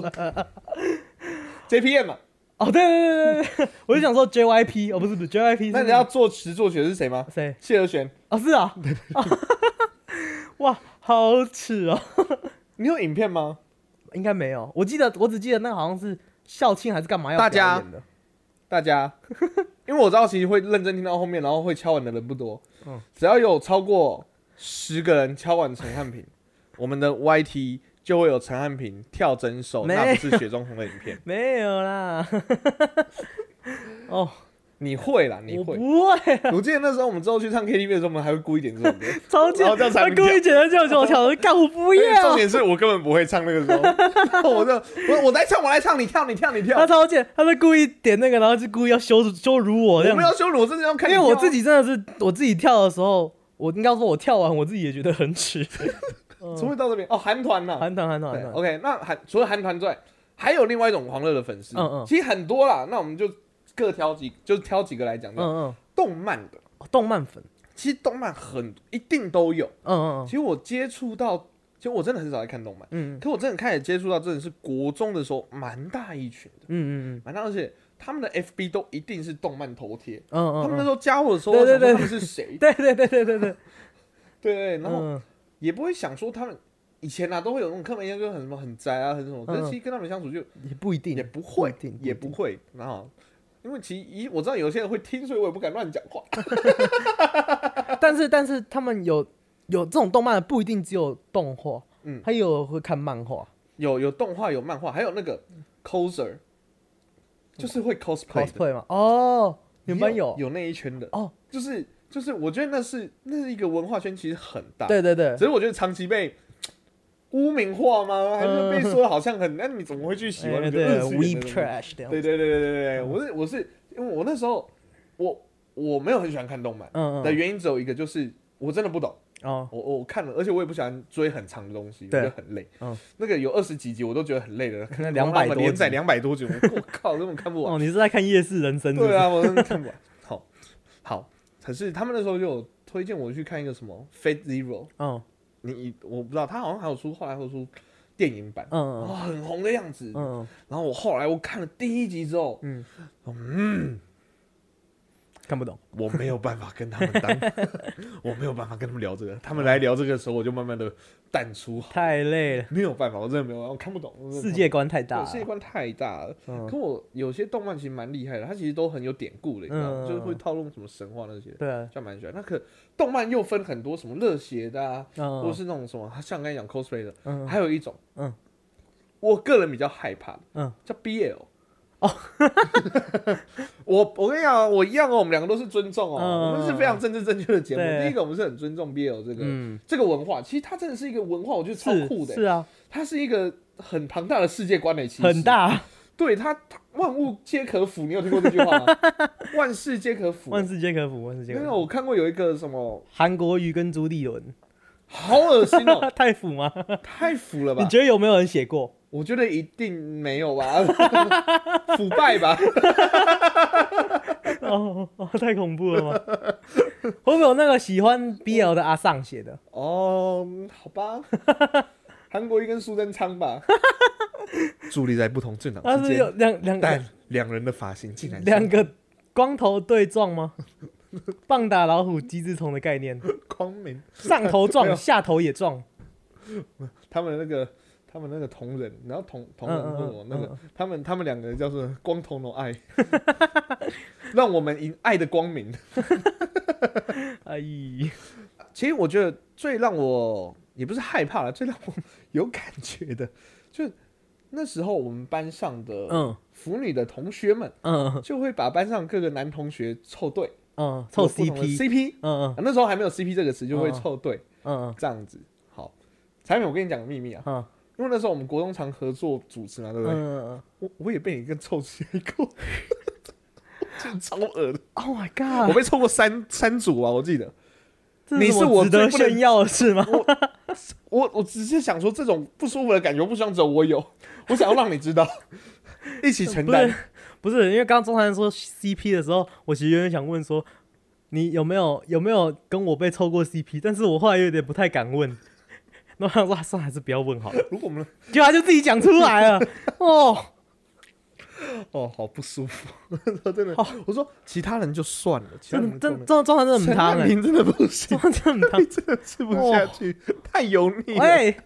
JPM 嘛，哦，对对对对对，我就想说 JYP，哦，不是不是 JYP，是那你知道作词作曲的是谁吗？谁？谢和弦。哦，是啊。哇，好耻哦！你有影片吗？应该没有，我记得我只记得那个好像是校庆还是干嘛要大家。大家，因为我知道其实会认真听到后面，然后会敲碗的人不多。嗯只要有超过十个人敲碗陈汉平，我们的 YT 就会有陈汉平跳整首那不是雪中红的影片。没有啦。哦，你会啦，你我会。不会啊，我记得那时候我们之后去唱 KTV 的时候，我们还会故意点这首歌。超级然后这样才他故意简单叫我跳，干我不重要。点 是我根本不会唱那个时候，然 后我就我我来唱，我来唱，你跳，你跳，你跳他。超贱，他是故意点那个，然后就故意要羞辱羞辱我这我样子。没有羞辱，我真的要看你因跳。为我自己真的是我自己跳的时候，我应该说我跳完我自己也觉得很耻。怎么会到这边？哦，韩团呐。韩团韩团对韩团，，OK，那韩除了韩团之外，还有另外一种狂热的粉丝，嗯嗯其实很多啦。那我们就各挑几，就是挑几个来讲。嗯嗯，动漫的，哦动漫粉，其实动漫很一定都有。嗯嗯其实我接触到，其实我真的很少在看动漫，嗯。可我真的开始接触到，真的是国中的时候，蛮大一群的，嗯嗯蛮大，而且他们的 FB 都一定是动漫头贴。嗯嗯，他们那时候加我的时候，对对对。是谁？对对对对对对，对 对，然后嗯。也不会想说他们以前啊都会有那种刻板印象，就很什么很宅啊，很什么，可是嗯其实跟他们相处就也不一定，也不会，也不会，然后因为其实一我知道有些人会听，所以我也不敢乱讲话。但是但是他们有有这种动漫的不一定只有动画，嗯还有会看漫画有有动画，有漫画，还有那个 coser，就是会 cosplay 的 cosplay 嘛。哦，你们有？有那一圈的哦，就是就是我觉得那是那是一个文化圈，其实很大。，对对对只，是我觉得长期被污名化吗？还是被说的好像很？那你怎么会去喜欢那个哎对对。对对对对对，我是我是因为我那时候我我没有很喜欢看动漫嗯嗯，的原因只有一个，就是我真的不懂。哦，我我看了，而且我也不喜欢追很长的东西，我觉得很累。嗯那个有二十几集，我都觉得很累了。那200光他们多连载两百多集，我 我靠，根本看不完。哦，你是在看《夜市人生》？对啊，我真的看不完。好，好，可是他们那时候就有推荐我去看一个什么《Fate Zero》，嗯你我不知道，他好像还有出，后来还有出电影版，嗯哦，很红的样子。嗯然后我后来我看了第一集之后，嗯，嗯，看不懂。我没有办法跟他们当，我没有办法跟他们聊这个。他们来聊这个的时候，我就慢慢的淡出，太累了，没有办法，我真的没有办法，我看不懂。我真的看不世界观太大了。世界观太大了。嗯，可我有些动漫其实蛮厉害的，它其实都很有典故的，你知道吗？嗯就是会套用什么神话那些，对啊，就蛮喜欢。那可动漫又分很多，什么热血的啊，嗯，或是那种什么，像刚才讲 cosplay 的，嗯还有一种，嗯，我个人比较害怕的，嗯，叫 BL，哦，我我跟你讲，我一样哦，我们两个都是尊重哦，嗯我们是非常政治正确的节目。对第一个，我们是很尊重 BL 这个、嗯，这个文化，其实它真的是一个文化，我觉得超是酷的。是啊，它是一个很庞大的世界观诶，其实很。大，对它，它万物皆可腐，你有听过这句话吗？万事皆可腐。万事皆可腐，万事皆因为可腐。我看过有一个什么，韩国瑜跟朱立伦，好恶心哦，太腐吗？太腐了吧你？觉得有没有人写过？我觉得一定没有吧，腐败吧。哦哦，太恐怖了吗？会不会有那个喜欢 BL 的阿尚写的？哦，好吧，韩国一跟苏贞昌吧，伫立在不同政党之他是有间，两两但两人的发型竟然两个光头对撞吗？棒打老虎，机智虫的概念，光明，上头没有撞，下头也撞。他们那个他们那个同人，然后同同人嗯嗯或什么那个嗯嗯，他们他们两个叫做光头脑爱，让我们赢爱的光明。哎，其实我觉得最让我也不是害怕了，最让我有感觉的，就是那时候我们班上的嗯。腐女的同学们，嗯就会把班上各个男同学凑对，嗯，凑有不同的 CP，CP，、嗯啊那时候还没有 CP 这个词，就会嗯。凑对、嗯这样子。好，产品我跟你讲个秘密啊，嗯因为那时候我们国中常合作主持嘛，对不对？嗯我我也被你跟臭起来过，超恶的。，Oh my god，我被臭过三三组啊，我记得。这你是我什么值得最炫耀的事吗？我我只是想说，这种不舒服的感觉，我不希望只有我有，我想要让你知道，一起承担。不是，因为刚刚中山说 CP 的时候，我其实有点想问说，你有没有有没有跟我被抽过 CP？但是我后来有点不太敢问，那我想说，啊算了，还是不要问好了。如果我们结果他就自己讲出来了，哦，哦，好不舒服，真的。我说其他人就算了，其他真人真真中山真的很陈汤哎，汉平真的不行状态真的很汤。真的吃不下去，太油腻了。喂，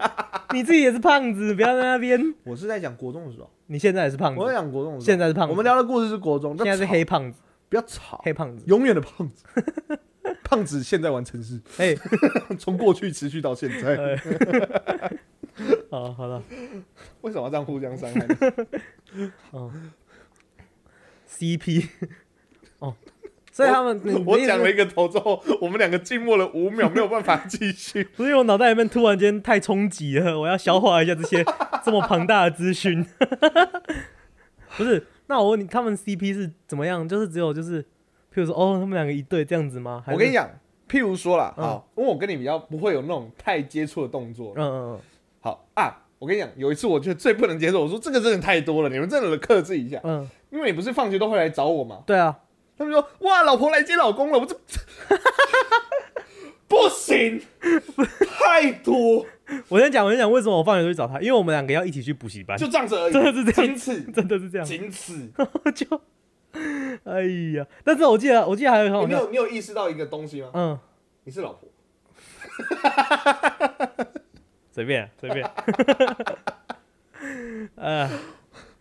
你自己也是胖子，不要在那边。我是在讲国中的时候，你现在也是胖子我在子，讲国中的时候，现在是胖子，我们聊的故事是国中，现在是不要黑胖子，不要吵，黑胖子。永远的胖子，胖子现在玩城市，哎，从过去持续到现在，呃 好好了，为什么要这样互相伤害呢？哦，CP，哦，所以他们，我讲了一个头之后，我们两个静默了五秒，没有办法继续。不是我脑袋里面突然间太冲击了，我要消化一下这些这么庞大的资讯。不是，那我问你，他们 CP 是怎么样？就是只有就是，譬如说，哦，他们两个一对这样子吗？我跟你，讲，譬如说啦，嗯。好，因为我跟你比较不会有那种太接触的动作。嗯嗯嗯。好啊，我跟你讲，有一次我觉得最不能接受，我说这个真的太多了，你们真的克制一下，嗯。嗯，因为你不是放学都会来找我嘛。对啊，他们说哇，老婆来接老公了，我这 不行，太多，我先讲，我先讲为什么我放学都去找他，因为我们两个要一起去补习班，就这样子而已，真的是这样仅此真的是这样，仅此。就，哎呀，但是我记得，我记得还有很好笑，你有你有意识到一个东西吗？嗯，你是老婆，随 便随便，呃。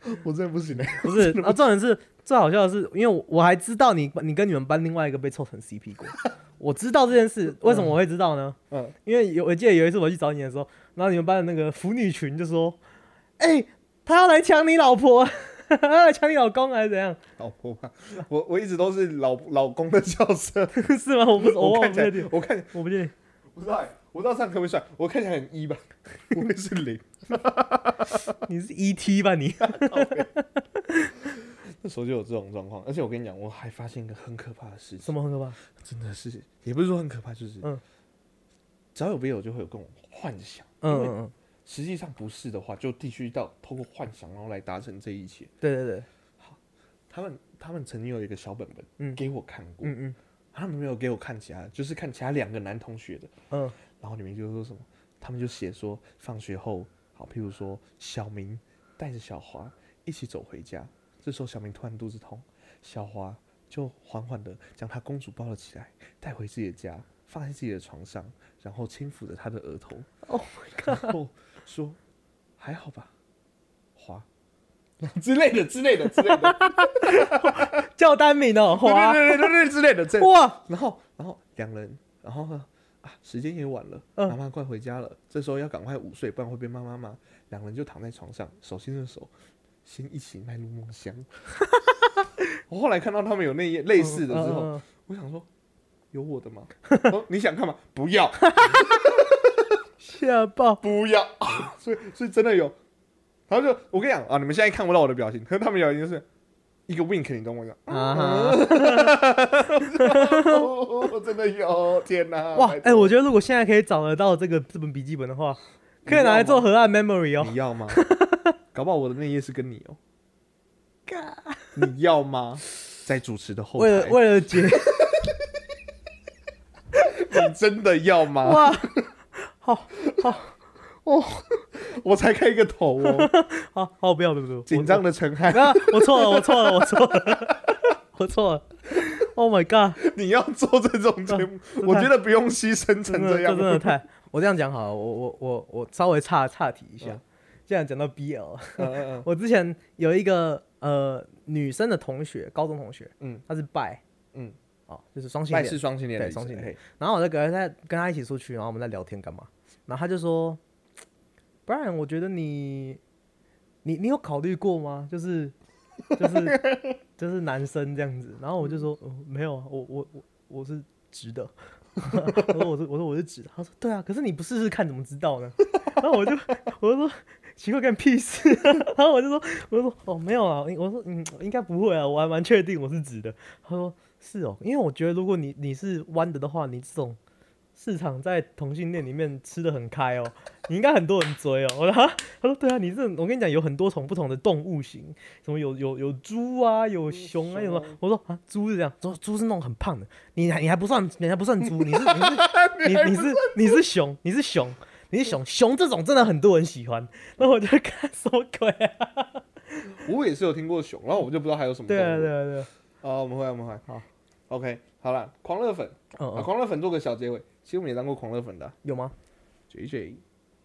我真的不行哎。不是，啊，重点是最好笑的是，因为我我还知道你你跟你们班另外一个被凑成 CP 过，我知道这件事，为什么我会知道呢？嗯，因为有我记得有一次我去找你的时候，然后你们班的那个腐女群就说：“哎、他要来抢你老婆，抢你老公还是怎样？老婆吧，我我一直都是老老公的角色。是吗？我不我 我看起来我看我不确定。不知道欸，我不知道这样可不可以算，我看起来很一吧，不会是零。你是 ET 吧你？那时候就有这种状况，而且我跟你讲，我还发现一个很可怕的事情，什么很可怕？真的是，也不是说很可怕，就是，嗯只要有别友就会有这种幻想，嗯嗯嗯，实际上不是的话，就必须到透过幻想，然后来达成这一切。对对对，好他们他们曾经有一个小本本，嗯。给我看过，嗯嗯。他们没有给我看其他的，就是看其他两个男同学的，嗯。然后里面就说什么，他们就写说放学后，好，譬如说小明带着小华一起走回家，这时候小明突然肚子痛，小华就缓缓的将他公主抱了起来，带回自己的家，放在自己的床上，然后轻抚着他的额头，，Oh my god，然后说还好吧，滑。之类的之类的之类的，叫单名哦，花对对对对对之类的，这哇，然后，然后两人，然后呢，啊，时间也晚了，嗯妈妈快回家了，这时候要赶快午睡，不然会被妈妈骂。两人就躺在床上，手牵着手，先一起迈入梦乡。我后来看到他们有那页类似的之后，嗯嗯嗯我想说，有我的吗？哦，你想看吗？不要，吓爆，不要。所以，所以真的有。然后就我跟你讲啊，你们现在看不到我的表情，可是他们表情就是一个 wink，你懂我讲？啊哈！哦，真的有，天哪！哇，哎、我觉得如果现在可以找得到这个这本笔记本的话，可以拿来做河岸 memory 哦。你要吗？搞不好我的那页是跟你哦。你要吗？在主持的后为了台，为了解，你真的要吗？哇，好好我才开一个头哦，好好，不要不要不要，紧张的陈汉，啊！我错了，我错了，我错了，我错了。Oh my god！你要做这种节目，我觉得不用牺牲成这这样。真的太……我这样讲好了，我我我我稍微岔岔题一下嗯。既然讲到 BL，我之前有一个呃女生的同学，高中同学，嗯她是拜，嗯，哦，就是双性恋是。双性恋的意思，对双性恋嘿然后我在跟他跟他一起出去，然后我们在聊天干嘛？然后他就说，Brian，我觉得你你你有考虑过吗？就是就是就是男生这样子。然后我就说，呃没有啊，我我我我是直的。我说我是我说我是直的。他说对啊，可是你不试试看怎么知道呢？然后我就我就说奇怪干屁事、然后我就说我就说哦没有啊，我说嗯应该不会啊，我还蛮确定我是直的。他说是哦，因为我觉得如果你你是弯的的话，你这种市场在同性恋里面吃的很开哦，你应该很多人追哦。我说哈，他说对啊，你这我跟你讲有很多种不同的动物型，什么有有有猪啊，有熊啊，有什么？我说啊，猪是这样，说猪是那种很胖的，你还你还不算，你还不算猪，你是你是 你你是你是熊，你是熊。你是熊熊这种真的很多人喜欢，那我就看什么鬼啊？我也是有听过熊，然后我就不知道还有什么动对啊。对啊对啊，好，我们回来，我们回来。好，OK，好了，狂热粉啊，狂热粉做个小结尾。其实我们也当过狂热粉的啊有吗？J J，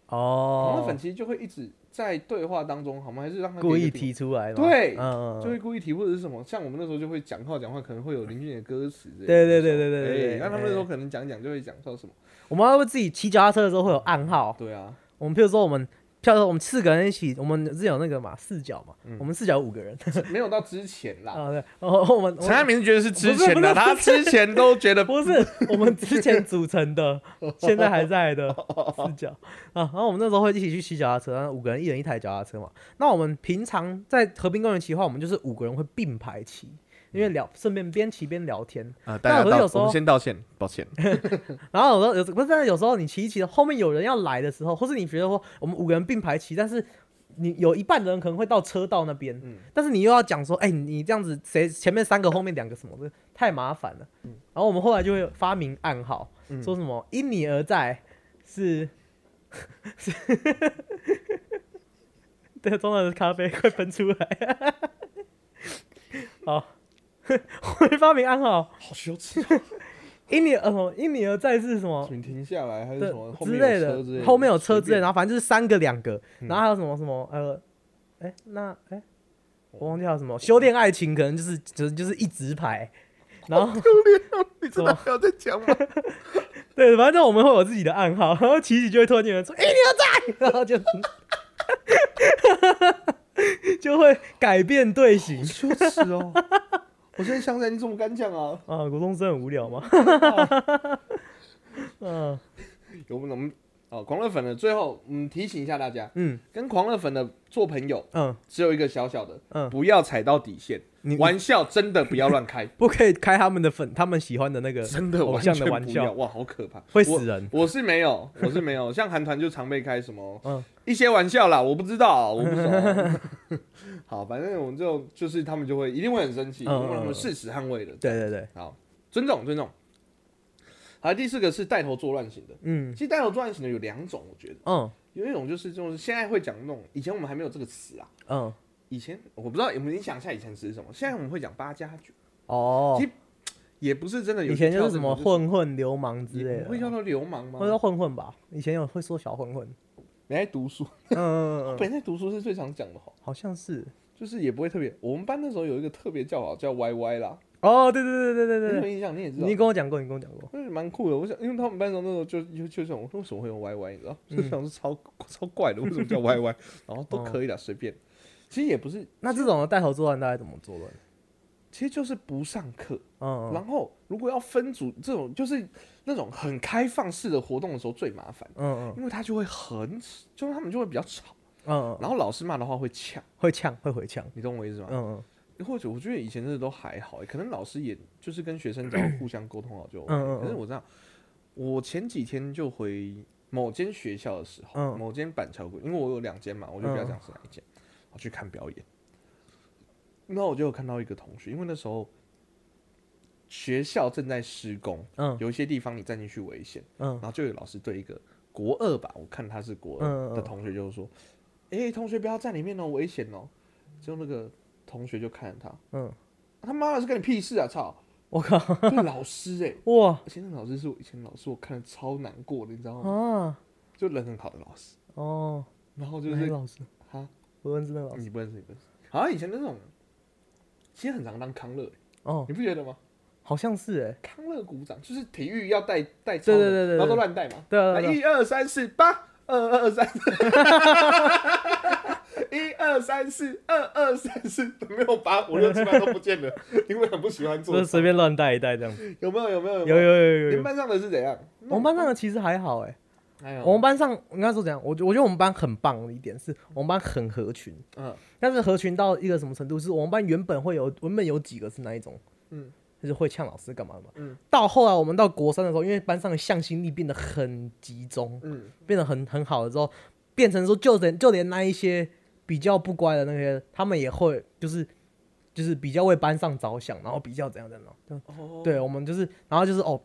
哦，狂热粉其实就会一直在对话当中，好吗？还是让他故意给一个提出来嘛？对嗯嗯，嗯就会故意提，或者是什么？像我们那时候就会讲话讲话，可能会有林俊杰的歌词之类的。对对对对对对对哎那他们那时候可能讲讲就会讲到什么？我们会不会自己骑脚踏车的时候会有暗号？对啊，我们譬如说我们，譬如说我们四个人一起，我们是有那个嘛四角嘛，嗯我们四角五个人 没有到之前啦。啊，对，然后我们陈汉明觉得是之前的，他之前都觉得 不是我们之前组成的，现在还在的四角啊。然后我们那时候会一起去骑脚踏车，然后五个人一人一台脚踏车嘛。那我们平常在和平公园骑的话，我们就是五个人会并排骑，因为聊顺便边骑边聊天。啊，大家道我们先道歉，抱歉。然后有时候有不是，但是有时候你骑一骑，后面有人要来的时候，或是你觉得说我们五个人并排骑，但是你有一半的人可能会到车道那边，嗯但是你又要讲说，哎、你这样子谁前面三个，后面两个什么的，太麻烦了。然后我们后来就会发明暗号，嗯说什么因你而在是 是，对，中的咖啡快喷出来，好，我会发明暗号，好羞耻，因你呃因你而在是什么？请停下来，还是什么后之面类的。后面有车之类然后反正就是三个两个，嗯。然后还有什么什么呃，哎、那哎、我忘记还有什么。修炼爱情，可能就是就是就是一直排，然后你真的还要再讲吗？对，反正我们会有自己的暗号，然后琪琪就会突然间说，哎、你要在，然后就 就会改变队形。羞耻哦！我现在想起来，你怎么敢讲啊？啊，国中生很无聊吗？嗯。有我们哦，狂热粉的最后，嗯，提醒一下大家，嗯。跟狂热粉的做朋友嗯。只有一个小小的，嗯，不要踩到底线，你玩笑真的不要乱开，不可以开他们的粉，他们喜欢的那个真的偶像的玩笑，哇，好可怕，会死人。我是没有，我是没有，像韩团就常被开什么嗯一些玩笑啦，我不知道，我不熟。好，反正我们就就是他们就会一定会很生气，嗯因为他嗯嗯们誓死捍卫的。对对对，好，尊重尊重。好，第四个是带头作乱型的。嗯其实带头作乱型的有两种，我觉得嗯有一种就是就是现在会讲那种，以前我们还没有这个词啊。嗯，以前我不知道，我们你想一下以前词是什么？现在我们会讲八加九，哦其实，也不是真的有以前就是什么混混流氓之类的，会叫做流氓吗会？叫混混吧？以前有会说小混混，没在读书，嗯嗯嗯嗯，本来在读书是最常讲的哈。好像是。就是也不会特别。我们班那时候有一个特别叫好叫 YY 啦，哦，对对对对对对对，有印象？你也知道你，跟我讲过，你跟我讲过。就是蛮酷的。我想，因为他们班上那时候就就就想，我为什么会用 YY？你知道？嗯就想是超超怪的，为什么叫 YY？然后都可以哦了，随便。其实也不是，那这种的带头作乱大概怎么作乱？其实就是不上课。嗯嗯然后如果要分组，这种就是那种很开放式的活动的时候最麻烦，嗯嗯因为他就会很，就是他们就会比较吵，嗯嗯，然后老师骂的话会呛，会呛会回呛。你懂我意思吗？嗯嗯或者我觉得以前真的都还好，可能老师也就是跟学生只要 互相沟通好就 OK。嗯嗯嗯可是我知道，我前几天就回某间学校的时候，嗯某间板桥国，因为我有两间嘛，我就不要嗯讲是哪一间，我去看表演。那我就有看到一个同学，因为那时候学校正在施工，嗯有一些地方你站进去危险，嗯然后就有老师对一个国二吧，我看他是国二的同学，就是说：“哎、同学不要站里面哦，危险哦。”结果那个同学就看着他，嗯，他妈的是跟你屁事啊！操！我靠，那老师哎、哇而且那老师是我以前老师，我看的超难过的，你知道吗？啊就人很好的老师，哦，然后就是老师？哈，我认识那个老师。你不认识，你不认识。好像以前那种，其实很常当康乐、欸哦，你不觉得吗？好像是哎。康乐鼓掌就是体育要带带操的，对对对对对然后都乱带嘛。对啊，来对啊一二三四八，二二三四，一二三四，二二三四，没有八五六七八都不见了，因为很不喜欢做就是。随便乱带一带这样。有没有？有没有？有有没有。有有有有有。你们班上的是怎样？我们班上的其实还好哎。哎我们班上应该说怎样？我觉我觉得我们班很棒的一点是我们班很合群，嗯但是合群到一个什么程度？是我们班原本会有原本有几个是那一种，嗯就是会呛老师干嘛的嘛。嗯到后来我们到国三的时候，因为班上的向心力变得很集中，嗯变得很很好了之后，变成说就连就连那一些比较不乖的那些，他们也会就是就是比较为班上着想，然后比较怎样怎样。这样哦对，我们就是然后就是哦，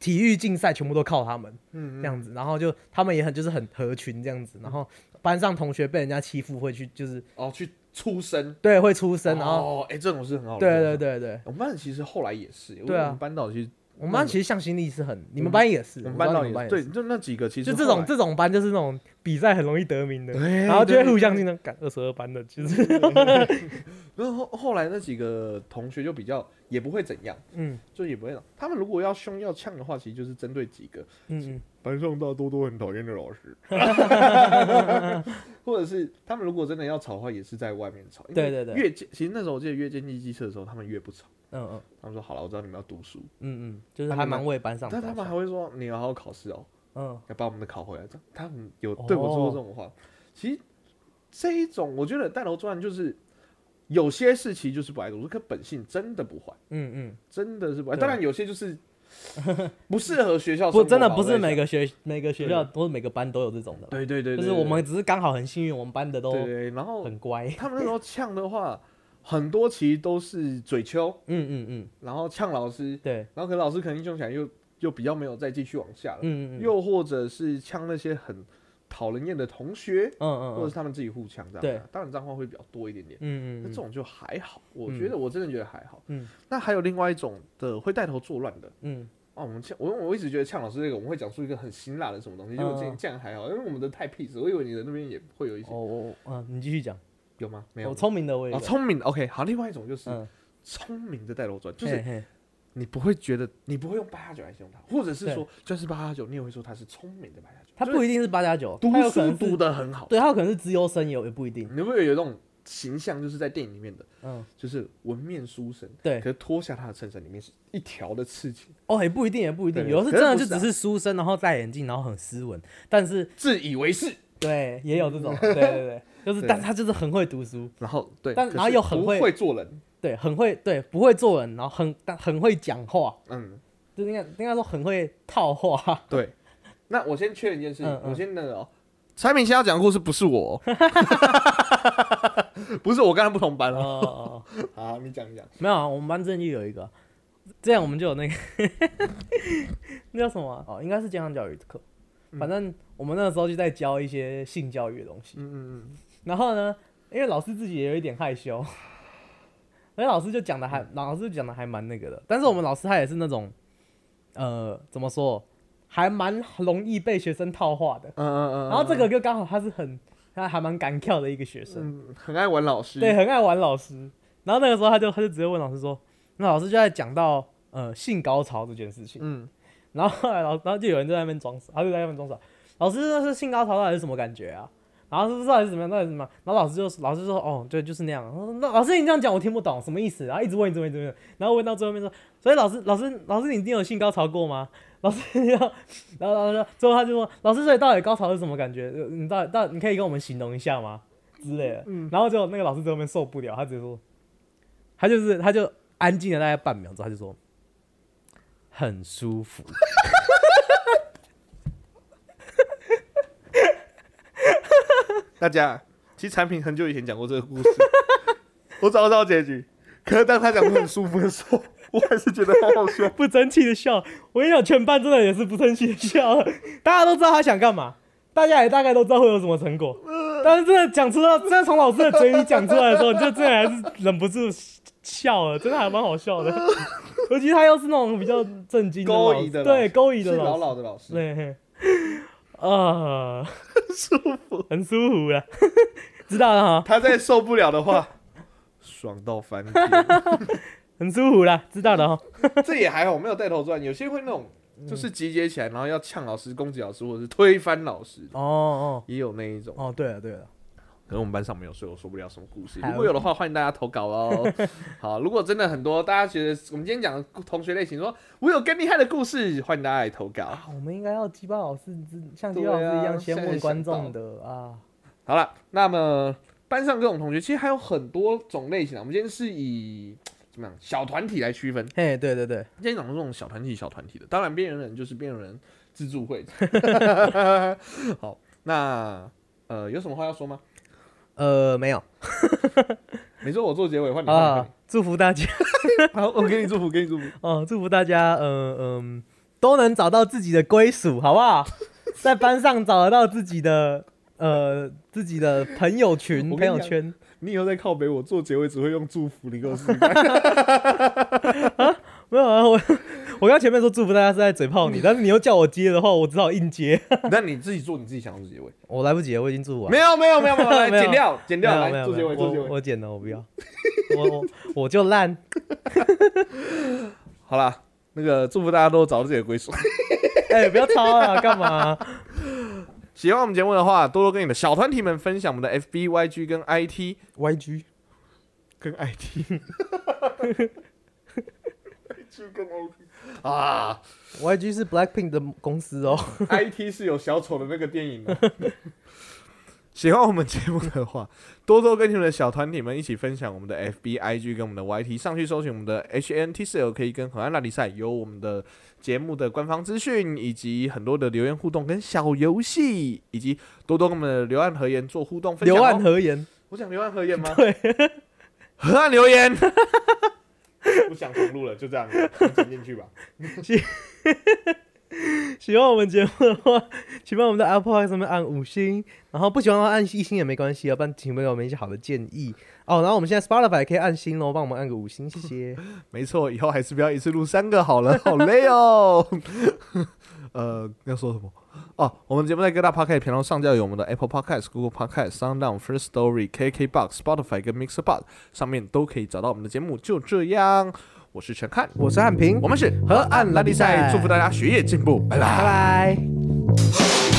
体育竞赛全部都靠他们嗯这样子，然后就他们也很就是很合群这样子，然后班上同学被人家欺负会去就是哦去出声，对会出声，然后哦哎这种是很好的。对对。对对，我们班其实后来也是，对啊。我们班导其实我们班其实向心力是很，你们班也是，我们班导也对，你们班也是，就那几个其实就这种这种班就是那种比赛很容易得名的，然后就会对互相竞争，赶二十二班的，其实。然后后后来那几个同学就比较也不会怎样，嗯。就也不会。他们如果要凶要呛的话，其实就是针对几个。嗯嗯。班上大多都很讨厌的老师，或者是他们如果真的要吵的话，也是在外面吵。因为对对对。越监其实那时候我记得越接近机车的时候，他们越不吵。嗯嗯。他们说好了，我知道你们要读书，嗯嗯，就是还蛮为班上着但，他们还会说你要好好考试哦，嗯。要把我们的考回来。这样他们有对我说过这种话。其实这一种，我觉得带头作案就是有些事情就是不爱读书，可本性真的不坏。嗯嗯，真的是不爱。当然有些就是 不适合学校生活吧，不真的不是每个学每个学校或者每个班都有这种的，对对对，对就是我们只是刚好很幸运，我们班的都对对，然后很乖，他们那时候呛的话，很多其实都是嘴丘，嗯嗯嗯，然后呛老师，对，然后可能老师肯定凶起来又又比较没有再继续往下了，嗯嗯嗯，又或者是呛那些很讨人厌的同学，嗯嗯嗯。或者是他们自己互呛这样。对，当然脏话会比较多一点点。嗯嗯那这种就还好，我嗯。觉得我真的觉得还好。嗯，那还有另外一种的会带头作乱的，嗯。哦，我们呛我我一直觉得呛老师这个我们会讲出一个很辛辣的什么东西，结果这样还好，因为我们的太 peace，我以为你的那边也会有一嗯，些，哦哦嗯，你继续讲，有吗？没有。聪明的我也哦，聪明的 OK，好，另外一种就是嗯，聪明的带头转，就是你不会觉得你不会用八加九来形容他，或者是说就是八加九，你也会说他是聪明的八加九，他不一定是八加九，读他有可书读能是，得很好，对他有可能是资优生，也有也不一定，你会不会有一种形象，就是在电影里面的，嗯，就是文面书生，对。可，是脱下他的衬衫，里面是一条的刺青，哦，也不一定，也不一定，有的是真的就只是书生，然后戴眼镜，然后很斯文，但是自以为是，对，也有这种，对对对，就是，但是他就是很会读书，然后对，但然后又很会做人，对，很会，对，不会做人，然后很但很会讲话，嗯，就应该应该说很会套话，对。那我先确认一件事情，嗯嗯。我先那个、哦，产品先要讲的故事不是我哦，不是我跟他不同班哦 好，你讲一讲。没有啊，我们班之前就有一个，这样我们就有那个 那叫什么啊、哦，应该是健康教育课，反正我们那个时候就在教一些性教育的东西，嗯嗯嗯。然后呢，因为老师自己也有一点害羞，而且老师就讲的还，老师讲的还蛮那个的。但是我们老师他也是那种，呃，怎么说，还蛮容易被学生套话的。嗯嗯嗯。然后这个就刚好他是很，他还蛮敢跳的一个学生，嗯很爱玩老师。对，很爱玩老师。然后那个时候他就他就直接问老师说，那老师就在讲到呃性高潮这件事情。嗯然后后来老然后就有人在那边装傻，他就在那边装傻。老师，那是性高潮到底是什么感觉啊？然后是不是到底是怎么样，到底是怎么样？然后老师就老师就说，哦，对，就是那样。那老师你这样讲我听不懂，什么意思？然后一直问，一直问，一直问，然后问到最后面说，所以老师老师老师你一定有性高潮过吗？老师你要，然后老师说，最后他就说，老师所以到底高潮是什么感觉？呃你到底到底你可以跟我们形容一下吗？之类的。然后就那个老师最后面受不了，他直接说，他就是他就安静了大概半秒之后，他就说，很舒服。大家，其实产品很久以前讲过这个故事，我找不到结局。可是当他讲的很舒服的时候，我还是觉得好好笑。不争气的笑。我跟你讲，全班真的也是不争气的笑，大家都知道他想干嘛，大家也大概都知道会有什么成果，但是真的讲出到，真的从老师的嘴里讲出来的时候，你就真的还是忍不住笑了，真的还蛮好笑的。尤其他又是那种比较震惊的老师。勾引的老师。对勾引的是老老，老的老师，对，嘿啊，舒服。很舒服 了，知道了哈，他再受不了的话，爽到翻天。很舒服了，知道了哈。这也还好，没有带头转。有些会那种，就是集结起来，然后要呛老师、攻击老师，或者是推翻老师，哦哦也有那一种。哦，对了对了，可能我们班上没有，所以我说不了什么故事。如果有的话，欢迎大家投稿哦。好，如果真的很多，大家觉得我们今天讲的同学类型，说我有更厉害的故事，欢迎大家来投稿。啊，我们应该要鸡巴老师像鸡对啊巴老师一样先问观众的啊。好了，那么班上各种同学，其实还有很多种类型啊。我们今天是以怎么样小团体来区分。嘿，对对对，今天讲的这种小团体、小团体的，当然边缘人就是边缘人自助会。好，那呃有什么话要说吗？呃，没有 你说我做结尾，换你啊，祝福大家。好，我给你祝福，给你祝福。哦，祝福大家，嗯嗯，都能找到自己的归属，好不好？在班上找得到自己的呃自己的朋友群、朋友圈。你以后在靠北，我做结尾只会用祝福，你给我试试看。没有啊，我我刚前面说祝福大家是在嘴炮你，但是你又叫我接的话，我只好硬接。那你自己做你自己想要的结尾。我来不及了，我已经祝福完。没有，没有，没有，没有，来 没有剪掉，剪掉，来做结尾，做结尾。我我剪了，我不要，我我我就烂。好啦，那个祝福大家都找到自己的归属。哎、不要抄啊，干嘛、喜欢我们节目的话，多多跟你的小团体们分享我们的 FB、YG 跟 IT YG 跟 IT。YG 跟 IT 啊 YG 是 Blackpink 的公司哦。，IT 是有小丑的那个电影吗？喜欢我们节目的话，多多跟你们的小团体们一起分享我们的 FB、IG 跟我们的 YT，上去搜寻我们的 HNT 四 L 可以跟河岸拉力赛有我们的节目的官方资讯，以及很多的留言互动跟小游戏，以及多多跟我们的留岸河言做互动分享、刘哦。岸河言，我讲留岸河言吗？对，河岸留言。不想重录了，就这样，剪进去吧。喜欢 我们节目的话，请帮我们在 Apple 上面按五星，然后不喜欢的话按一星也没关系啊，不然请给我们一些好的建议哦。然后我们现在 Spotify 可以按星哦，帮我们按个五星，谢谢。没错，以后还是不要一次录三个好了，好累哦。呃，要说什么？哦，我们节目在各大 Podcast 频道上架有我们的 Apple Podcast、Google Podcast、SoundOn、First Story、KKBox、Spotify 跟 Mixerbox 上面都可以找到我们的节目。就这样，我是陈汉，我是汉平，我们是河岸拉力赛，祝福大家学业进步，拜拜拜拜。